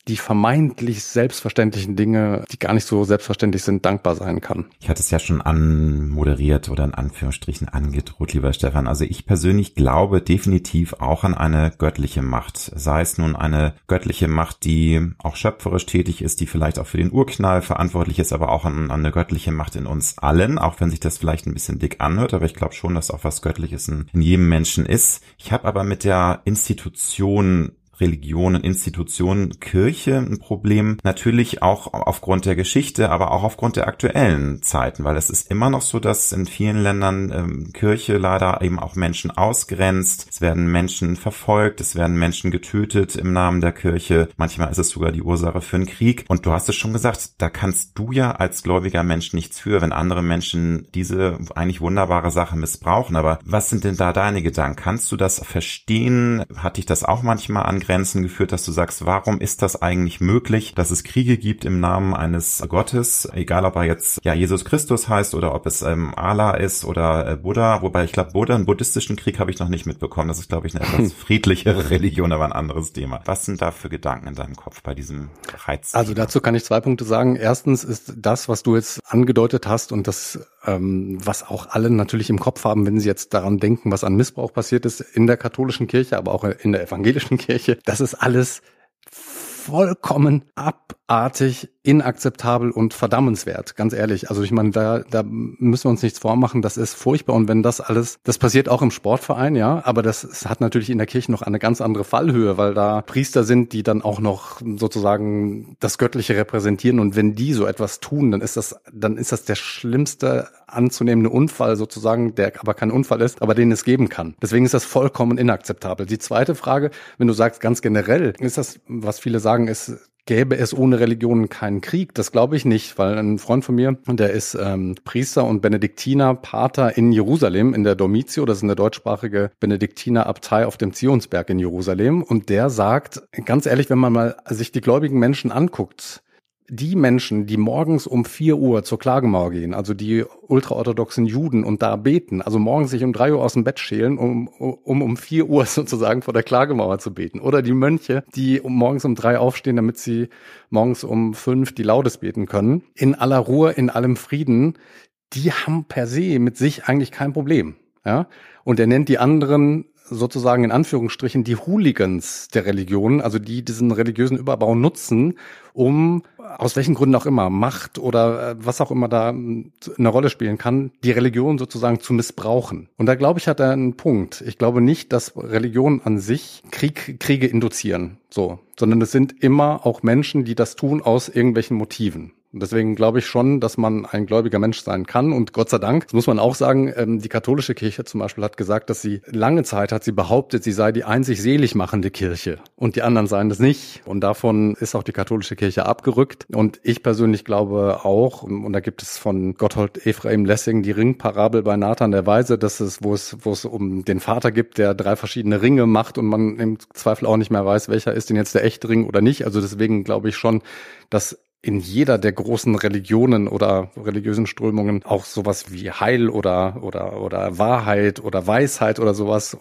[SPEAKER 3] die vermeintlich selbstverständlichen Dinge, die gar nicht so selbstverständlich sind, dankbar sein kann.
[SPEAKER 1] Ich hatte es ja schon anmoderiert oder in Anführungsstrichen angedroht, lieber Stefan. Also ich persönlich glaube definitiv auch an eine göttliche Macht. Sei es nun eine göttliche Macht, die auch schöpferisch tätig ist, die vielleicht auch für den Urknall verantwortlich ist, aber auch an, an eine göttliche Macht in uns allen, auch wenn sich das vielleicht ein bisschen dick anhört. Aber ich glaube schon, dass auch was Göttliches in, in jedem Menschen ist. Ich habe aber mit der Institution Religionen, Institutionen, Kirche ein Problem. Natürlich auch aufgrund der Geschichte, aber auch aufgrund der aktuellen Zeiten, weil es ist immer noch so, dass in vielen Ländern ähm, Kirche leider eben auch Menschen ausgrenzt. Es werden Menschen verfolgt, es werden Menschen getötet im Namen der Kirche. Manchmal ist es sogar die Ursache für einen Krieg. Und du hast es schon gesagt, da kannst du ja als gläubiger Mensch nichts für, wenn andere Menschen diese eigentlich wunderbare Sache missbrauchen. Aber was sind denn da deine Gedanken? Kannst du das verstehen? Hat dich das auch manchmal angegriffen? Grenzen geführt, dass du sagst, warum ist das eigentlich möglich, dass es Kriege gibt im Namen eines Gottes, egal ob er jetzt ja Jesus Christus heißt oder ob es ähm, Allah ist oder äh, Buddha, wobei ich glaube, Buddha, einen buddhistischen Krieg habe ich noch nicht mitbekommen. Das ist, glaube ich, eine etwas friedlichere Religion, aber ein anderes Thema. Was sind da für Gedanken in deinem Kopf bei diesem Reiz?
[SPEAKER 3] Also dazu kann ich zwei Punkte sagen. Erstens ist das, was du jetzt angedeutet hast und das, ähm, was auch alle natürlich im Kopf haben, wenn sie jetzt daran denken, was an Missbrauch passiert ist in der katholischen Kirche, aber auch in der evangelischen Kirche, das ist alles vollkommen abartig, inakzeptabel und verdammenswert, ganz ehrlich. Also ich meine, da, da müssen wir uns nichts vormachen, das ist furchtbar. Und wenn das alles, das passiert auch im Sportverein, ja, aber das hat natürlich in der Kirche noch eine ganz andere Fallhöhe, weil da Priester sind, die dann auch noch sozusagen das Göttliche repräsentieren. Und wenn die so etwas tun, dann ist das, dann ist das der schlimmste anzunehmende Unfall sozusagen, der aber kein Unfall ist, aber den es geben kann. Deswegen ist das vollkommen inakzeptabel. Die zweite Frage, wenn du sagst ganz generell, ist das, was viele sagen, ist, gäbe es ohne Religionen keinen Krieg. Das glaube ich nicht, weil ein Freund von mir, der ist ähm, Priester und Benediktiner, Pater in Jerusalem, in der Domitio, das ist eine deutschsprachige Benediktinerabtei auf dem Zionsberg in Jerusalem. Und der sagt, ganz ehrlich, wenn man mal sich die gläubigen Menschen anguckt, die Menschen, die morgens um vier Uhr zur Klagemauer gehen, also die ultraorthodoxen Juden und da beten, also morgens sich um drei Uhr aus dem Bett schälen, um um, um vier Uhr sozusagen vor der Klagemauer zu beten. Oder die Mönche, die morgens um drei aufstehen, damit sie morgens um fünf die Laudes beten können. In aller Ruhe, in allem Frieden, die haben per se mit sich eigentlich kein Problem. Ja? Und er nennt die anderen sozusagen in Anführungsstrichen die Hooligans der Religion, also die diesen religiösen Überbau nutzen, um aus welchen Gründen auch immer Macht oder äh, was auch immer da eine Rolle spielen kann, die Religion sozusagen zu missbrauchen. Und da glaube ich hat er einen Punkt. Ich glaube nicht, dass Religion an sich Krieg, Kriege induzieren, so, sondern es sind immer auch Menschen, die das tun aus irgendwelchen Motiven. Und deswegen glaube ich schon, dass man ein gläubiger Mensch sein kann. Und Gott sei Dank, das muss man auch sagen, ähm, die katholische Kirche zum Beispiel hat gesagt, dass sie lange Zeit hat sie behauptet, sie sei die einzig selig machende Kirche und die anderen seien das nicht. Und davon ist auch die katholische Kirche abgerückt. Und ich persönlich glaube auch, und da gibt es von Gotthold Ephraim Lessing die Ringparabel bei Nathan der Weise, dass es, wo es, wo es um den Vater gibt, der drei verschiedene Ringe macht und man im Zweifel auch nicht mehr weiß, welcher ist denn jetzt der echte Ring oder nicht. Also deswegen glaube ich schon, dass in jeder der großen Religionen oder religiösen Strömungen auch sowas wie Heil oder, oder, oder Wahrheit oder Weisheit oder sowas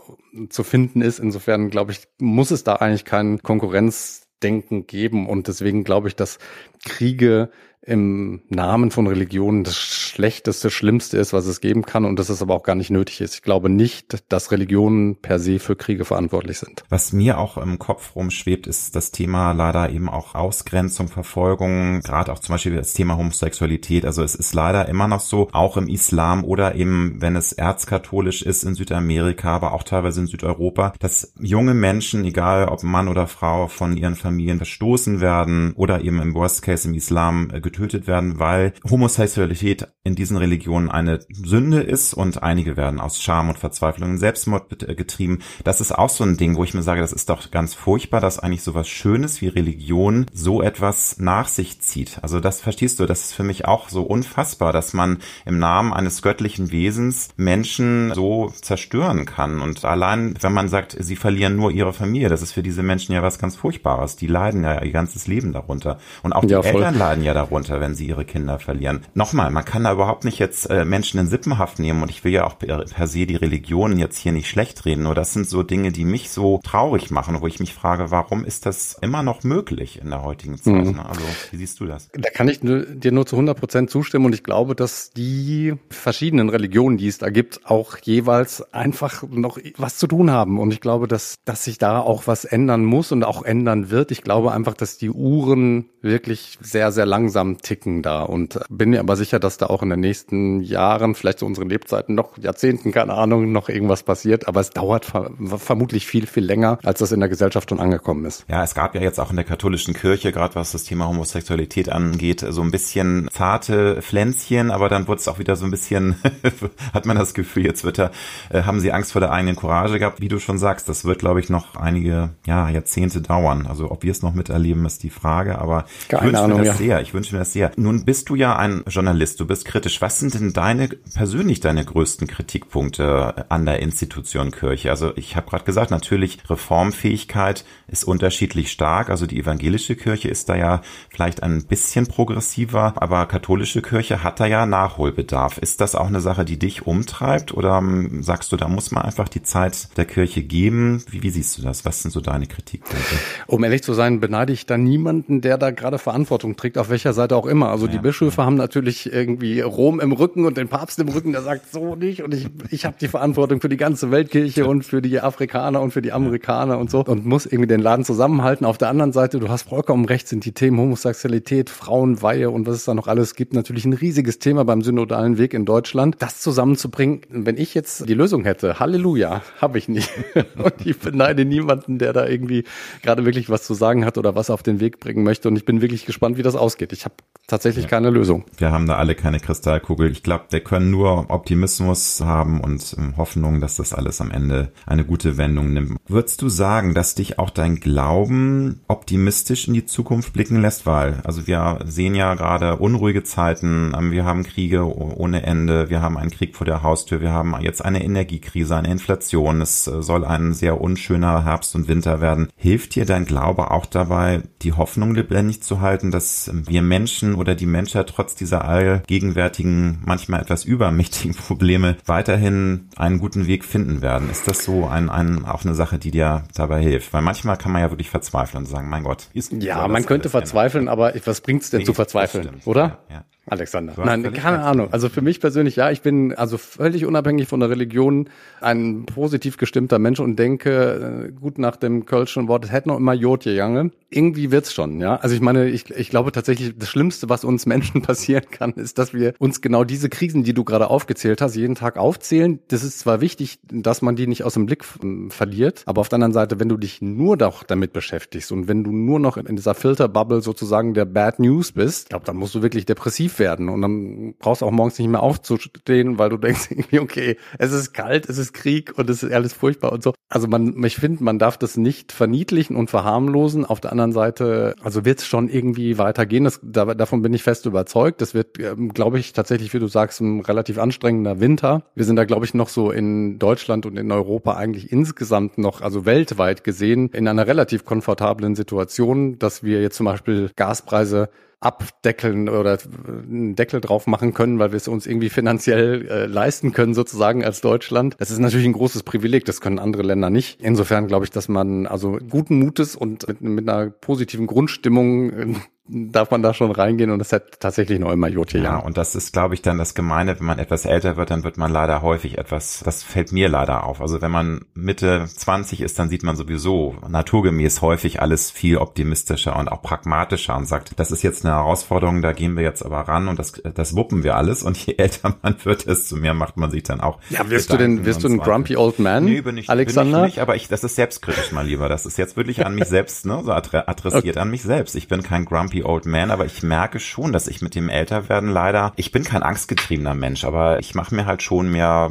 [SPEAKER 3] zu finden ist. Insofern, glaube ich, muss es da eigentlich keinen Konkurrenz Denken geben. Und deswegen glaube ich, dass Kriege im Namen von Religionen das Schlechteste, Schlimmste ist, was es geben kann und dass es aber auch gar nicht nötig ist. Ich glaube nicht, dass Religionen per se für Kriege verantwortlich sind.
[SPEAKER 1] Was mir auch im Kopf rumschwebt, ist das Thema leider eben auch Ausgrenzung, Verfolgung, gerade auch zum Beispiel das Thema Homosexualität. Also es ist leider immer noch so, auch im Islam oder eben, wenn es erzkatholisch ist in Südamerika, aber auch teilweise in Südeuropa, dass junge Menschen, egal ob Mann oder Frau, von ihren Familien verstoßen werden oder eben im Worst Case im Islam äh, getötet werden, weil Homosexualität in diesen Religionen eine Sünde ist und einige werden aus Scham und Verzweiflung in Selbstmord äh, getrieben. Das ist auch so ein Ding, wo ich mir sage, das ist doch ganz furchtbar, dass eigentlich sowas Schönes wie Religion so etwas nach sich zieht. Also das verstehst du, das ist für mich auch so unfassbar, dass man im Namen eines göttlichen Wesens Menschen so zerstören kann. Und allein, wenn man sagt, sie verlieren nur ihre Familie, das ist für diese Menschen ja was ganz Furchtbares. Die leiden ja ihr ganzes Leben darunter. Und auch die ja, Eltern leiden ja darunter darunter, wenn sie ihre Kinder verlieren. Nochmal, man kann da überhaupt nicht jetzt äh, Menschen in Sippenhaft nehmen und ich will ja auch per, per se die Religionen jetzt hier nicht schlecht reden, nur das sind so Dinge, die mich so traurig machen, wo ich mich frage, warum ist das immer noch möglich in der heutigen Zeit? Mhm. Ne? Also, wie siehst du das?
[SPEAKER 3] Da kann ich dir nur zu 100 Prozent zustimmen und ich glaube, dass die verschiedenen Religionen, die es da gibt, auch jeweils einfach noch was zu tun haben und ich glaube, dass, dass sich da auch was ändern muss und auch ändern wird. Ich glaube einfach, dass die Uhren wirklich sehr, sehr langsam ticken da und bin mir aber sicher, dass da auch in den nächsten Jahren, vielleicht zu unseren Lebzeiten noch Jahrzehnten, keine Ahnung, noch irgendwas passiert. Aber es dauert ver vermutlich viel, viel länger, als das in der Gesellschaft schon angekommen ist.
[SPEAKER 1] Ja, es gab ja jetzt auch in der katholischen Kirche, gerade was das Thema Homosexualität angeht, so ein bisschen zarte Pflänzchen, aber dann wurde es auch wieder so ein bisschen, hat man das Gefühl, jetzt wird er, äh, haben sie Angst vor der eigenen Courage gehabt. Wie du schon sagst, das wird, glaube ich, noch einige ja, Jahrzehnte dauern. Also ob wir es noch miterleben, ist die Frage, aber Keine ich wünsche Ahnung, mir das ja. sehr. Ich wünsche mir das sehr. Nun bist du ja ein Journalist, du bist kritisch. Was sind denn deine persönlich deine größten Kritikpunkte an der Institution Kirche? Also ich habe gerade gesagt, natürlich Reformfähigkeit ist unterschiedlich stark. Also die evangelische Kirche ist da ja vielleicht ein bisschen progressiver, aber katholische Kirche hat da ja Nachholbedarf. Ist das auch eine Sache, die dich umtreibt oder ähm, sagst du, da muss man einfach die Zeit der Kirche geben? Wie, wie siehst du das? Was sind so deine Kritikpunkte?
[SPEAKER 3] Um ehrlich zu sein, beneide ich da niemanden, der da gerade Verantwortung trägt, auf welcher Seite auch immer. Also ja. die Bischöfe haben natürlich irgendwie Rom im Rücken und den Papst im Rücken, der sagt so nicht und ich, ich habe die Verantwortung für die ganze Weltkirche und für die Afrikaner und für die Amerikaner und so und muss irgendwie den Laden zusammenhalten. Auf der anderen Seite, du hast vollkommen recht, sind die Themen Homosexualität, Frauenweihe und was es da noch alles gibt, natürlich ein riesiges Thema beim synodalen Weg in Deutschland. Das zusammenzubringen, wenn ich jetzt die Lösung hätte, Halleluja, habe ich nicht. und ich beneide niemanden, der da irgendwie gerade wirklich was zu sagen hat oder was auf den Weg bringen möchte und ich bin wirklich gespannt, wie das ausgeht. Ich habe tatsächlich ja. keine Lösung.
[SPEAKER 1] Wir haben da alle keine Kristallkugel. Ich glaube, wir können nur Optimismus haben und ähm, Hoffnung, dass das alles am Ende eine gute Wendung nimmt. Würdest du sagen, dass dich auch dein Glauben optimistisch in die Zukunft blicken lässt? Weil, also wir sehen ja gerade unruhige Zeiten, ähm, wir haben Kriege ohne Ende, wir haben einen Krieg vor der Haustür, wir haben jetzt eine Energiekrise, eine Inflation, es äh, soll ein sehr unschöner Herbst und Winter werden. Hilft dir dein Glaube auch dabei, die Hoffnung lebendig zu halten, dass wir Menschen oder die Menschheit trotz dieser allgegenwärtigen, manchmal etwas übermächtigen Probleme weiterhin einen guten Weg finden werden. Ist das so ein, ein, auch eine Sache, die dir dabei hilft? Weil manchmal kann man ja wirklich verzweifeln und sagen, mein Gott.
[SPEAKER 3] Ist, ja, man könnte verzweifeln, aber was bringt's denn nee, zu verzweifeln, oder? Ja, ja. Alexander. Nein, keine Ahnung. Also für mich persönlich, ja, ich bin also völlig unabhängig von der Religion ein positiv gestimmter Mensch und denke, äh, gut nach dem Kölschen Wort, es hätte noch immer Jod gegangen. Irgendwie wird's schon, ja. Also ich meine, ich, ich glaube tatsächlich, das Schlimmste, was uns Menschen passieren kann, ist, dass wir uns genau diese Krisen, die du gerade aufgezählt hast, jeden Tag aufzählen. Das ist zwar wichtig, dass man die nicht aus dem Blick verliert, aber auf der anderen Seite, wenn du dich nur doch damit beschäftigst und wenn du nur noch in dieser Filterbubble sozusagen der Bad News bist, ich glaube, dann musst du wirklich depressiv werden. Und dann brauchst du auch morgens nicht mehr aufzustehen, weil du denkst irgendwie, okay, es ist kalt, es ist Krieg und es ist alles furchtbar und so. Also man, ich finde, man darf das nicht verniedlichen und verharmlosen. Auf der anderen Seite, also wird es schon irgendwie weitergehen. Das, da, davon bin ich fest überzeugt. Das wird, ähm, glaube ich, tatsächlich, wie du sagst, ein relativ anstrengender Winter. Wir sind da, glaube ich, noch so in Deutschland und in Europa eigentlich insgesamt noch, also weltweit gesehen, in einer relativ komfortablen Situation, dass wir jetzt zum Beispiel Gaspreise abdeckeln oder einen Deckel drauf machen können, weil wir es uns irgendwie finanziell äh, leisten können, sozusagen als Deutschland. Das ist natürlich ein großes Privileg, das können andere Länder nicht. Insofern glaube ich, dass man also guten Mutes und mit, mit einer positiven Grundstimmung äh, darf man da schon reingehen und das hat tatsächlich noch immer Jotje.
[SPEAKER 1] Ja, und das ist, glaube ich, dann das Gemeine, wenn man etwas älter wird, dann wird man leider häufig etwas, das fällt mir leider auf. Also wenn man Mitte 20 ist, dann sieht man sowieso naturgemäß häufig alles viel optimistischer und auch pragmatischer und sagt, das ist jetzt eine Herausforderung, da gehen wir jetzt aber ran und das, das wuppen wir alles. Und je älter man wird, desto mehr macht man sich dann auch.
[SPEAKER 3] Ja, wirst du denn, wirst du ein grumpy old man?
[SPEAKER 1] Nee, bin ich, Alexander? Bin ich nicht, aber ich, das ist selbstkritisch mal lieber. Das ist jetzt wirklich an mich selbst, ne, so adressiert okay. an mich selbst. Ich bin kein grumpy Old Man, aber ich merke schon, dass ich mit dem Älterwerden leider, ich bin kein angstgetriebener Mensch, aber ich mache mir halt schon mehr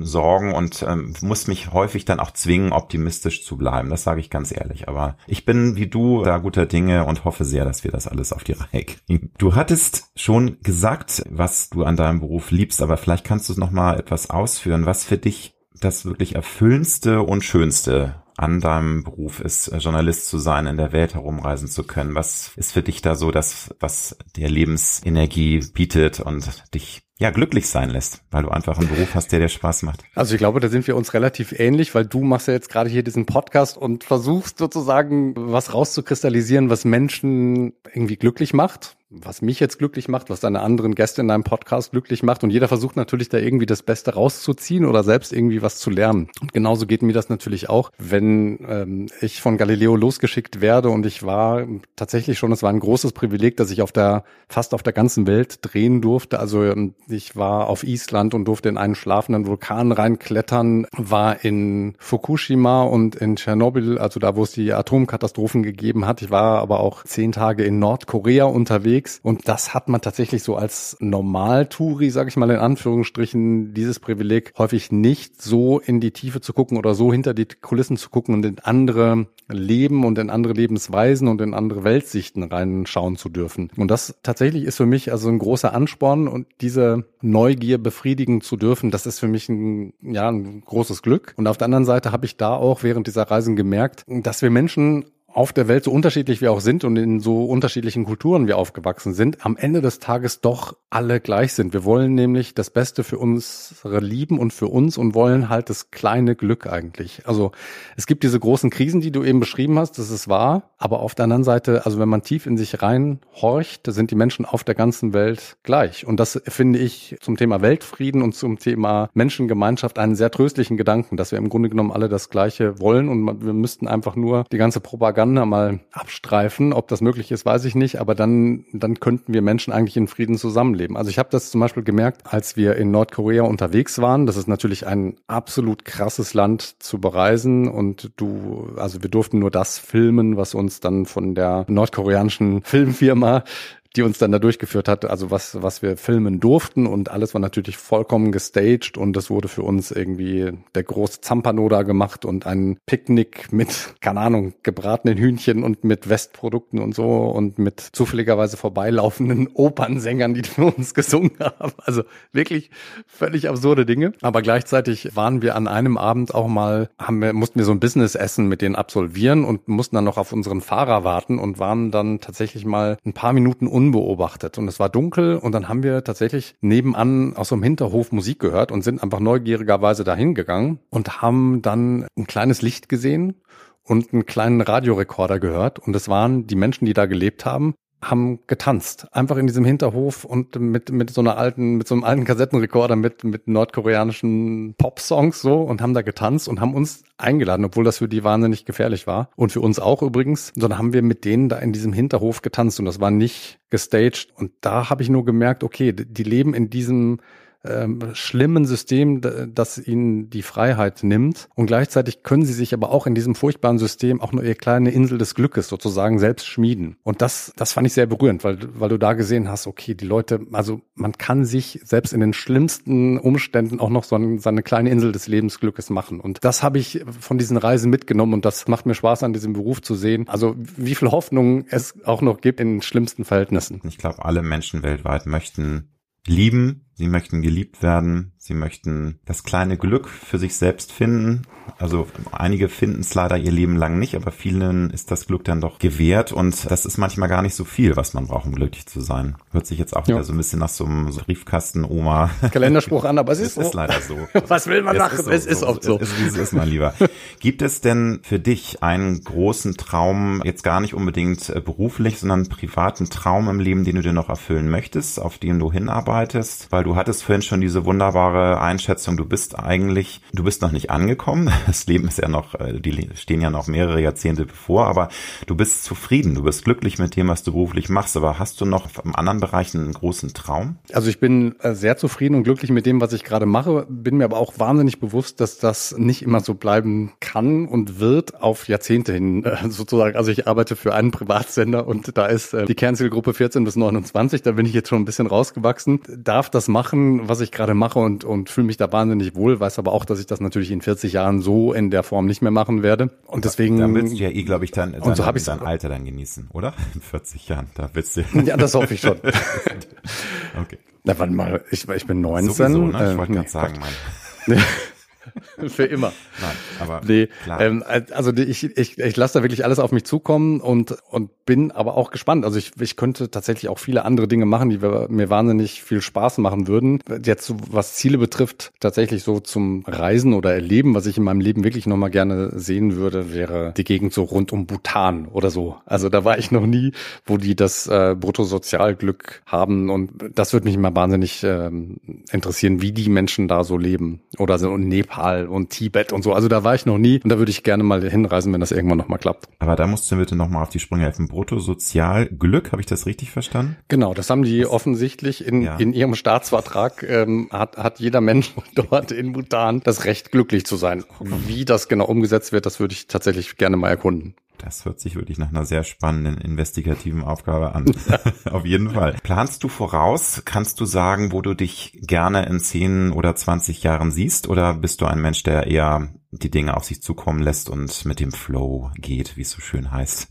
[SPEAKER 1] Sorgen und ähm, muss mich häufig dann auch zwingen, optimistisch zu bleiben. Das sage ich ganz ehrlich. Aber ich bin wie du da guter Dinge und hoffe sehr, dass wir das alles auf die Reihe kriegen. Du hattest schon gesagt, was du an deinem Beruf liebst, aber vielleicht kannst du es noch mal etwas ausführen, was für dich das wirklich erfüllendste und schönste an deinem Beruf ist, äh, Journalist zu sein, in der Welt herumreisen zu können? Was ist für dich da so das, was dir Lebensenergie bietet und dich ja, glücklich sein lässt, weil du einfach einen Beruf hast, der dir Spaß macht.
[SPEAKER 3] Also ich glaube, da sind wir uns relativ ähnlich, weil du machst ja jetzt gerade hier diesen Podcast und versuchst sozusagen was rauszukristallisieren, was Menschen irgendwie glücklich macht was mich jetzt glücklich macht, was deine anderen Gäste in deinem Podcast glücklich macht. Und jeder versucht natürlich da irgendwie das Beste rauszuziehen oder selbst irgendwie was zu lernen. Und genauso geht mir das natürlich auch, wenn ähm, ich von Galileo losgeschickt werde und ich war tatsächlich schon, es war ein großes Privileg, dass ich auf der, fast auf der ganzen Welt drehen durfte. Also ähm, ich war auf Island und durfte in einen schlafenden Vulkan reinklettern, war in Fukushima und in Tschernobyl, also da, wo es die Atomkatastrophen gegeben hat. Ich war aber auch zehn Tage in Nordkorea unterwegs unterwegs. Und das hat man tatsächlich so als Normaltouri, sage ich mal in Anführungsstrichen, dieses Privileg häufig nicht so in die Tiefe zu gucken oder so hinter die Kulissen zu gucken und in andere Leben und in andere Lebensweisen und in andere Weltsichten reinschauen zu dürfen. Und das tatsächlich ist für mich also ein großer Ansporn und diese Neugier befriedigen zu dürfen, das ist für mich ein, ja, ein großes Glück. Und auf der anderen Seite habe ich da auch während dieser Reisen gemerkt, dass wir Menschen auf der Welt, so unterschiedlich wir auch sind und in so unterschiedlichen Kulturen wir aufgewachsen sind, am Ende des Tages doch alle gleich sind. Wir wollen nämlich das Beste für unsere Lieben und für uns und wollen halt das kleine Glück eigentlich. Also es gibt diese großen Krisen, die du eben beschrieben hast, das ist wahr, aber auf der anderen Seite, also wenn man tief in sich reinhorcht, sind die Menschen auf der ganzen Welt gleich. Und das finde ich zum Thema Weltfrieden und zum Thema Menschengemeinschaft einen sehr tröstlichen Gedanken, dass wir im Grunde genommen alle das Gleiche wollen und wir müssten einfach nur die ganze Propaganda Propaganda mal abstreifen. Ob das möglich ist, weiß ich nicht, aber dann, dann könnten wir Menschen eigentlich in Frieden zusammenleben. Also ich habe das zum Beispiel gemerkt, als wir in Nordkorea unterwegs waren. Das ist natürlich ein absolut krasses Land zu bereisen und du, also wir durften nur das filmen, was uns dann von der nordkoreanischen Filmfirma die uns dann da durchgeführt hat, also was, was wir filmen durften und alles war natürlich vollkommen gestaged und es wurde für uns irgendwie der große Zampano da gemacht und ein Picknick mit, keine Ahnung, gebratenen Hühnchen und mit Westprodukten und so und mit zufälligerweise vorbeilaufenden Opernsängern, die für uns gesungen haben. Also wirklich völlig absurde Dinge. Aber gleichzeitig waren wir an einem Abend auch mal, haben wir, mussten wir so ein Business-Essen mit denen absolvieren und mussten dann noch auf unseren Fahrer warten und waren dann tatsächlich mal ein paar Minuten un unbeobachtet. Und es war dunkel und dann haben wir tatsächlich nebenan aus so einem Hinterhof Musik gehört und sind einfach neugierigerweise dahin gegangen und haben dann ein kleines Licht gesehen und einen kleinen Radiorekorder gehört. Und es waren die Menschen, die da gelebt haben, haben getanzt. Einfach in diesem Hinterhof und mit, mit so einer alten, mit so einem alten Kassettenrekorder mit, mit nordkoreanischen Pop-Songs so und haben da getanzt und haben uns eingeladen, obwohl das für die wahnsinnig gefährlich war. Und für uns auch übrigens. Sondern haben wir mit denen da in diesem Hinterhof getanzt und das war nicht gestaged. Und da habe ich nur gemerkt, okay, die leben in diesem ähm, schlimmen System, das ihnen die Freiheit nimmt. Und gleichzeitig können sie sich aber auch in diesem furchtbaren System auch nur ihre kleine Insel des Glückes sozusagen selbst schmieden. Und das, das fand ich sehr berührend, weil, weil du da gesehen hast, okay, die Leute, also man kann sich selbst in den schlimmsten Umständen auch noch so eine, so eine kleine Insel des Lebensglückes machen. Und das habe ich von diesen Reisen mitgenommen und das macht mir Spaß an diesem Beruf zu sehen. Also wie viel Hoffnung es auch noch gibt in schlimmsten Verhältnissen.
[SPEAKER 1] Ich glaube, alle Menschen weltweit möchten lieben, Sie möchten geliebt werden. Sie möchten das kleine Glück für sich selbst finden. Also einige finden es leider ihr Leben lang nicht, aber vielen ist das Glück dann doch gewährt und das ist manchmal gar nicht so viel, was man braucht, um glücklich zu sein. Hört sich jetzt auch ja. wieder so ein bisschen nach so einem so Briefkasten-Oma.
[SPEAKER 3] Kalenderspruch an, aber es ist,
[SPEAKER 1] es ist leider so.
[SPEAKER 3] was will man es machen?
[SPEAKER 1] So, es ist oft so. Es ist, wie es ist, mein Lieber. Gibt es denn für dich einen großen Traum, jetzt gar nicht unbedingt äh, beruflich, sondern einen privaten Traum im Leben, den du dir noch erfüllen möchtest, auf den du hinarbeitest? Weil du hattest vorhin schon diese wunderbare Einschätzung, du bist eigentlich, du bist noch nicht angekommen. Das Leben ist ja noch, äh, die stehen ja noch mehrere Jahrzehnte bevor, aber du bist zufrieden, du bist glücklich mit dem, was du beruflich machst. Aber hast du noch im anderen Bereichen einen großen Traum?
[SPEAKER 3] Also ich bin äh, sehr zufrieden und glücklich mit dem, was ich gerade mache, bin mir aber auch wahnsinnig bewusst, dass das nicht immer so bleiben kann und wird auf Jahrzehnte hin äh, sozusagen. Also ich arbeite für einen Privatsender und da ist die Kernzielgruppe 14 bis 29, da bin ich jetzt schon ein bisschen rausgewachsen, darf das machen, was ich gerade mache und, und fühle mich da wahnsinnig wohl, weiß aber auch, dass ich das natürlich in 40 Jahren so in der Form nicht mehr machen werde. Und deswegen.
[SPEAKER 1] Da willst du ja eh, glaube ich, dann, und so habe ich dein Alter dann genießen, oder? In 40 Jahren. Da willst du.
[SPEAKER 3] Ja, das hoffe ich schon. okay. Na, warte mal, ich, ich bin 19.
[SPEAKER 1] Sowieso, ne? Ich wollte äh, gerade sagen, mein.
[SPEAKER 3] Für immer.
[SPEAKER 1] Nein, aber
[SPEAKER 3] nee, klar. Ähm, also ich, ich, ich lasse da wirklich alles auf mich zukommen und, und bin aber auch gespannt. Also ich, ich könnte tatsächlich auch viele andere Dinge machen, die mir wahnsinnig viel Spaß machen würden. Jetzt was Ziele betrifft, tatsächlich so zum Reisen oder Erleben, was ich in meinem Leben wirklich nochmal gerne sehen würde, wäre die Gegend so rund um Bhutan oder so. Also da war ich noch nie, wo die das äh, Bruttosozialglück haben und das würde mich immer wahnsinnig ähm, interessieren, wie die Menschen da so leben. Oder so in Nepal Nepal und Tibet und so. Also da war ich noch nie und da würde ich gerne mal hinreisen, wenn das irgendwann nochmal klappt.
[SPEAKER 1] Aber da musst du bitte nochmal auf die Sprünge helfen. Bruttosozialglück, habe ich das richtig verstanden?
[SPEAKER 3] Genau, das haben die das, offensichtlich in, ja. in ihrem Staatsvertrag, ähm, hat, hat jeder Mensch dort in Bhutan das Recht, glücklich zu sein. Wie das genau umgesetzt wird, das würde ich tatsächlich gerne mal erkunden.
[SPEAKER 1] Das hört sich wirklich nach einer sehr spannenden investigativen Aufgabe an. Auf jeden Fall. Planst du voraus? Kannst du sagen, wo du dich gerne in 10 oder 20 Jahren siehst? Oder bist du ein Mensch, der eher die Dinge auf sich zukommen lässt und mit dem Flow geht, wie es so schön heißt?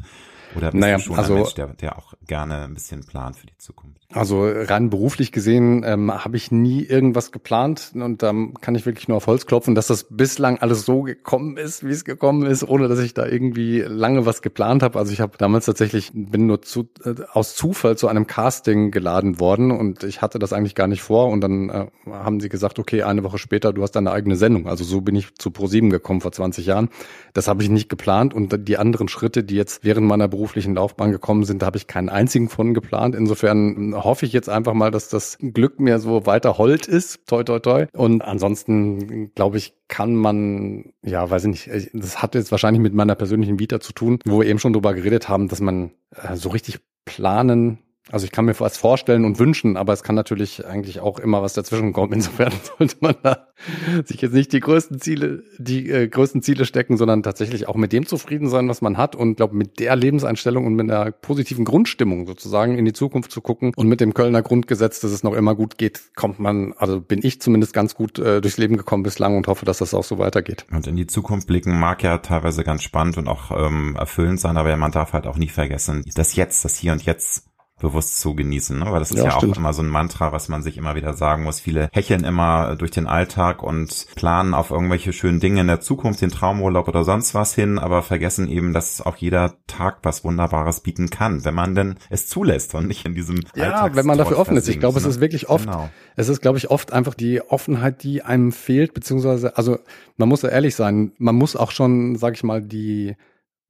[SPEAKER 1] Oder bist naja, du schon also, ein Mensch, der, der auch gerne ein bisschen plant für die Zukunft?
[SPEAKER 3] Also rein beruflich gesehen ähm, habe ich nie irgendwas geplant und da ähm, kann ich wirklich nur auf Holz klopfen, dass das bislang alles so gekommen ist, wie es gekommen ist, ohne dass ich da irgendwie lange was geplant habe. Also ich habe damals tatsächlich bin nur zu, äh, aus Zufall zu einem Casting geladen worden und ich hatte das eigentlich gar nicht vor und dann äh, haben sie gesagt, okay, eine Woche später, du hast deine eigene Sendung. Also so bin ich zu ProSieben gekommen vor 20 Jahren. Das habe ich nicht geplant und die anderen Schritte, die jetzt während meiner beruflichen Laufbahn gekommen sind, da habe ich keinen einzigen von geplant. Insofern hoffe ich jetzt einfach mal, dass das Glück mir so weiter hold ist. Toi, toi, toi. Und ansonsten, glaube ich, kann man, ja, weiß ich nicht, das hat jetzt wahrscheinlich mit meiner persönlichen Vita zu tun, wo wir eben schon drüber geredet haben, dass man äh, so richtig planen also ich kann mir was vorstellen und wünschen, aber es kann natürlich eigentlich auch immer was dazwischen kommen. Insofern sollte man da sich jetzt nicht die größten Ziele, die äh, größten Ziele stecken, sondern tatsächlich auch mit dem zufrieden sein, was man hat und glaube mit der Lebenseinstellung und mit einer positiven Grundstimmung sozusagen in die Zukunft zu gucken und mit dem Kölner Grundgesetz, dass es noch immer gut geht, kommt man, also bin ich zumindest ganz gut äh, durchs Leben gekommen bislang und hoffe, dass das auch so weitergeht.
[SPEAKER 1] Und in die Zukunft blicken mag ja teilweise ganz spannend und auch ähm, erfüllend sein, aber man darf halt auch nie vergessen, das Jetzt, das Hier und Jetzt bewusst zu genießen, ne? weil das ist ja, ja auch immer so ein Mantra, was man sich immer wieder sagen muss. Viele hecheln immer durch den Alltag und planen auf irgendwelche schönen Dinge in der Zukunft, den Traumurlaub oder sonst was hin, aber vergessen eben, dass auch jeder Tag was Wunderbares bieten kann, wenn man denn es zulässt und nicht in diesem
[SPEAKER 3] Ja, wenn man dafür offen ist. Ich glaube, ne? es ist wirklich oft, genau. es ist, glaube ich, oft einfach die Offenheit, die einem fehlt, beziehungsweise, also man muss ja ehrlich sein, man muss auch schon, sag ich mal, die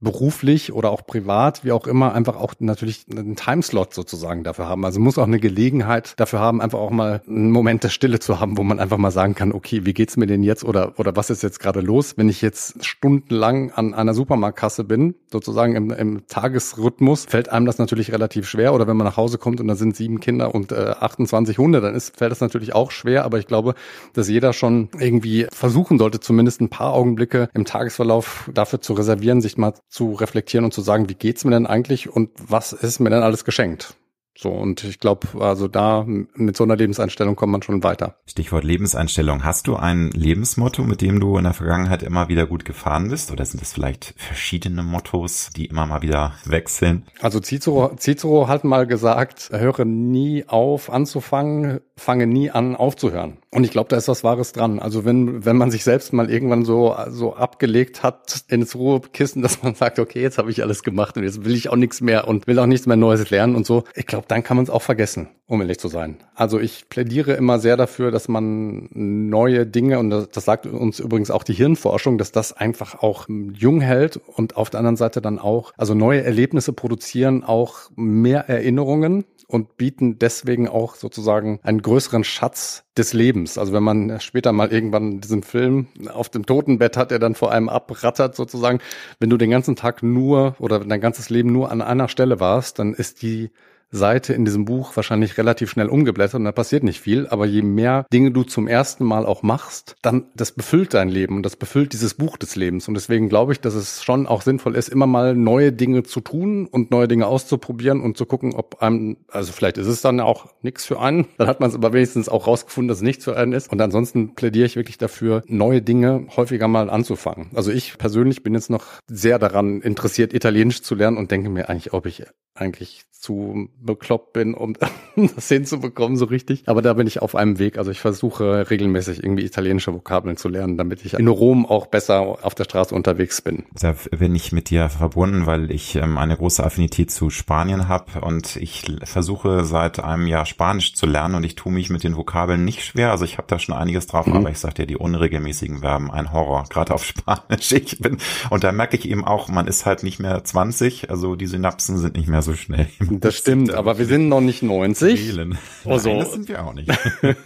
[SPEAKER 3] beruflich oder auch privat, wie auch immer, einfach auch natürlich einen Timeslot sozusagen dafür haben. Also muss auch eine Gelegenheit dafür haben, einfach auch mal einen Moment der Stille zu haben, wo man einfach mal sagen kann, okay, wie geht's mir denn jetzt oder, oder was ist jetzt gerade los, wenn ich jetzt stundenlang an einer Supermarktkasse bin, sozusagen im, im Tagesrhythmus, fällt einem das natürlich relativ schwer. Oder wenn man nach Hause kommt und da sind sieben Kinder und äh, 28 Hunde, dann ist, fällt das natürlich auch schwer. Aber ich glaube, dass jeder schon irgendwie versuchen sollte, zumindest ein paar Augenblicke im Tagesverlauf dafür zu reservieren, sich mal zu reflektieren und zu sagen, wie geht's mir denn eigentlich und was ist mir denn alles geschenkt? So, und ich glaube, also da mit so einer Lebenseinstellung kommt man schon weiter.
[SPEAKER 1] Stichwort Lebenseinstellung. Hast du ein Lebensmotto, mit dem du in der Vergangenheit immer wieder gut gefahren bist? Oder sind es vielleicht verschiedene Mottos, die immer mal wieder wechseln?
[SPEAKER 3] Also Cicero, Cicero hat mal gesagt, höre nie auf anzufangen, fange nie an aufzuhören. Und ich glaube, da ist was Wahres dran. Also wenn, wenn man sich selbst mal irgendwann so, so abgelegt hat ins Ruhekissen, dass man sagt, okay, jetzt habe ich alles gemacht und jetzt will ich auch nichts mehr und will auch nichts mehr Neues lernen und so. Ich glaube, dann kann man es auch vergessen, um ehrlich zu sein. Also ich plädiere immer sehr dafür, dass man neue Dinge, und das, sagt uns übrigens auch die Hirnforschung, dass das einfach auch jung hält und auf der anderen Seite dann auch, also neue Erlebnisse produzieren auch mehr Erinnerungen und bieten deswegen auch sozusagen einen größeren Schatz des Lebens. Also wenn man später mal irgendwann diesen Film auf dem Totenbett hat, der dann vor einem abrattert sozusagen, wenn du den ganzen Tag nur oder dein ganzes Leben nur an einer Stelle warst, dann ist die Seite in diesem Buch wahrscheinlich relativ schnell umgeblättert und da passiert nicht viel. Aber je mehr Dinge du zum ersten Mal auch machst, dann das befüllt dein Leben und das befüllt dieses Buch des Lebens. Und deswegen glaube ich, dass es schon auch sinnvoll ist, immer mal neue Dinge zu tun und neue Dinge auszuprobieren und zu gucken, ob einem, also vielleicht ist es dann auch nichts für einen. Dann hat man es aber wenigstens auch rausgefunden, dass es nichts für einen ist. Und ansonsten plädiere ich wirklich dafür, neue Dinge häufiger mal anzufangen. Also ich persönlich bin jetzt noch sehr daran interessiert, Italienisch zu lernen und denke mir eigentlich, ob ich eigentlich zu bekloppt bin, um das hinzubekommen so richtig. Aber da bin ich auf einem Weg. Also ich versuche regelmäßig irgendwie italienische Vokabeln zu lernen, damit ich in Rom auch besser auf der Straße unterwegs bin.
[SPEAKER 1] Da bin ich mit dir verbunden, weil ich ähm, eine große Affinität zu Spanien habe und ich versuche seit einem Jahr Spanisch zu lernen und ich tue mich mit den Vokabeln nicht schwer. Also ich habe da schon einiges drauf, mhm. aber ich sag dir, die unregelmäßigen Verben, ein Horror, gerade auf Spanisch. Ich bin, und da merke ich eben auch, man ist halt nicht mehr 20, also die Synapsen sind nicht mehr so schnell.
[SPEAKER 3] Das stimmt, aber wir sind noch nicht 90.
[SPEAKER 1] Also, Nein, das sind wir auch nicht.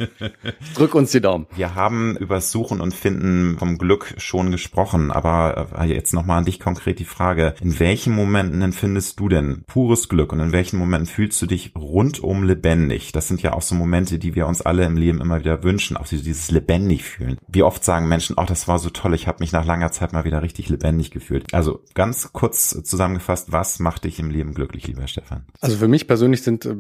[SPEAKER 3] Drück uns die Daumen.
[SPEAKER 1] Wir haben über Suchen und Finden vom Glück schon gesprochen, aber äh, jetzt nochmal an dich konkret die Frage, in welchen Momenten empfindest du denn pures Glück und in welchen Momenten fühlst du dich rundum lebendig? Das sind ja auch so Momente, die wir uns alle im Leben immer wieder wünschen, auch dieses lebendig fühlen. Wie oft sagen Menschen, oh, das war so toll, ich habe mich nach langer Zeit mal wieder richtig lebendig gefühlt. Also ganz kurz zusammengefasst, was macht dich im Leben glücklich, lieber Stefan?
[SPEAKER 3] Also für mich persönlich sind äh,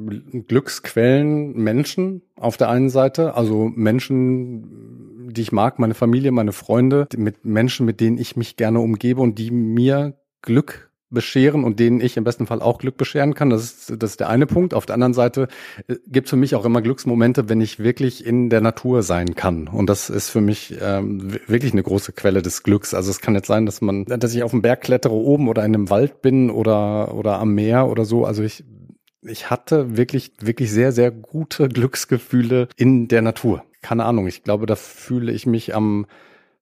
[SPEAKER 3] Glücksquellen Menschen auf der einen Seite, also Menschen, die ich mag, meine Familie, meine Freunde, mit Menschen, mit denen ich mich gerne umgebe und die mir Glück bescheren und denen ich im besten Fall auch Glück bescheren kann. Das ist, das ist der eine Punkt. Auf der anderen Seite äh, gibt es für mich auch immer Glücksmomente, wenn ich wirklich in der Natur sein kann. Und das ist für mich ähm, wirklich eine große Quelle des Glücks. Also es kann jetzt sein, dass man, dass ich auf dem Berg klettere oben oder in einem Wald bin oder, oder am Meer oder so. Also ich, ich hatte wirklich, wirklich sehr, sehr gute Glücksgefühle in der Natur. Keine Ahnung. Ich glaube, da fühle ich mich am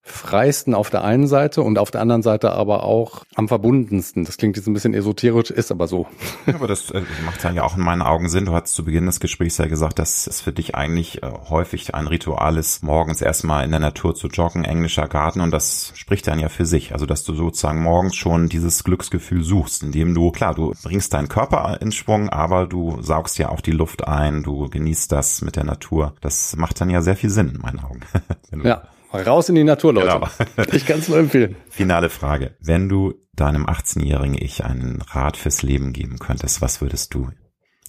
[SPEAKER 3] freisten auf der einen Seite und auf der anderen Seite aber auch am verbundensten. Das klingt jetzt ein bisschen esoterisch, ist aber so.
[SPEAKER 1] Ja, aber das äh, macht dann ja auch in meinen Augen Sinn. Du hast zu Beginn des Gesprächs ja gesagt, dass es für dich eigentlich äh, häufig ein Ritual ist, morgens erstmal in der Natur zu joggen, englischer Garten und das spricht dann ja für sich. Also, dass du sozusagen morgens schon dieses Glücksgefühl suchst, indem du, klar, du bringst deinen Körper in Schwung, aber du saugst ja auch die Luft ein, du genießt das mit der Natur. Das macht dann ja sehr viel Sinn in meinen Augen.
[SPEAKER 3] ja. Raus in die Natur, Leute. Genau. Ich kann es nur empfehlen.
[SPEAKER 1] Finale Frage. Wenn du deinem 18-jährigen Ich einen Rat fürs Leben geben könntest, was würdest du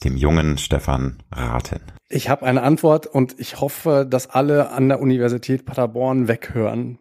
[SPEAKER 1] dem jungen Stefan raten?
[SPEAKER 3] Ich habe eine Antwort und ich hoffe, dass alle an der Universität Paderborn weghören.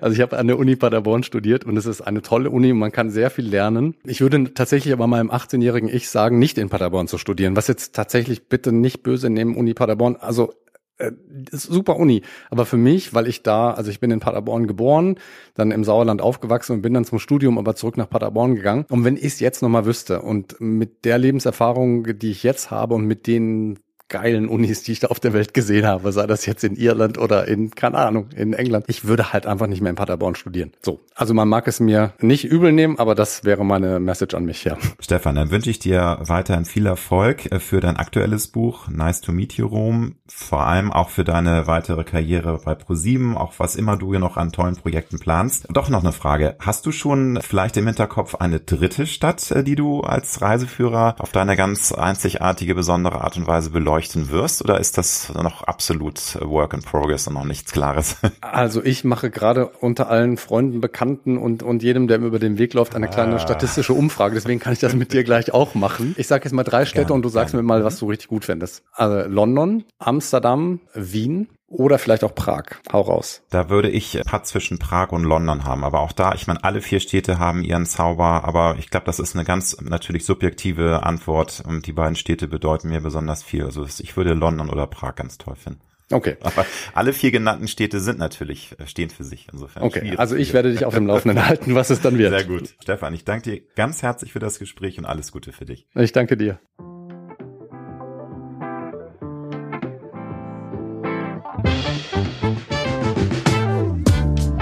[SPEAKER 3] Also ich habe an der Uni Paderborn studiert und es ist eine tolle Uni und man kann sehr viel lernen. Ich würde tatsächlich aber meinem 18-jährigen Ich sagen, nicht in Paderborn zu studieren. Was jetzt tatsächlich bitte nicht böse nehmen, Uni Paderborn. Also äh, super Uni. Aber für mich, weil ich da, also ich bin in Paderborn geboren, dann im Sauerland aufgewachsen und bin dann zum Studium aber zurück nach Paderborn gegangen. Und wenn ich es jetzt nochmal wüsste und mit der Lebenserfahrung, die ich jetzt habe und mit den geilen Unis, die ich da auf der Welt gesehen habe, sei das jetzt in Irland oder in, keine Ahnung, in England. Ich würde halt einfach nicht mehr in Paderborn studieren. So. Also man mag es mir nicht übel nehmen, aber das wäre meine Message an mich, ja.
[SPEAKER 1] Stefan, dann wünsche ich dir weiterhin viel Erfolg äh, für dein aktuelles Buch Nice to Meet You Rome, vor allem auch für deine weitere Karriere bei ProSieben, auch was immer du hier noch an tollen Projekten planst. Doch noch eine Frage. Hast du schon vielleicht im Hinterkopf eine dritte Stadt, äh, die du als Reiseführer auf deine ganz einzigartige, besondere Art und Weise beleuchtest? Beleuchten wirst oder ist das noch absolut Work in Progress und noch nichts Klares?
[SPEAKER 3] Also ich mache gerade unter allen Freunden, Bekannten und, und jedem, der mir über den Weg läuft, eine kleine ah. statistische Umfrage. Deswegen kann ich das mit dir gleich auch machen. Ich sage jetzt mal drei Städte ja, und du sagst ja. mir mal, was du richtig gut findest. Also London, Amsterdam, Wien oder vielleicht auch Prag. Hau raus.
[SPEAKER 1] Da würde ich Part zwischen Prag und London haben. Aber auch da, ich meine, alle vier Städte haben ihren Zauber. Aber ich glaube, das ist eine ganz natürlich subjektive Antwort. Und die beiden Städte bedeuten mir besonders viel. Also ich würde London oder Prag ganz toll finden.
[SPEAKER 3] Okay.
[SPEAKER 1] Aber alle vier genannten Städte sind natürlich, äh, stehen für sich. Insofern.
[SPEAKER 3] Okay. Also ich werde dich auf dem Laufenden halten, was es dann wird.
[SPEAKER 1] Sehr gut. Stefan, ich danke dir ganz herzlich für das Gespräch und alles Gute für dich.
[SPEAKER 3] Ich danke dir.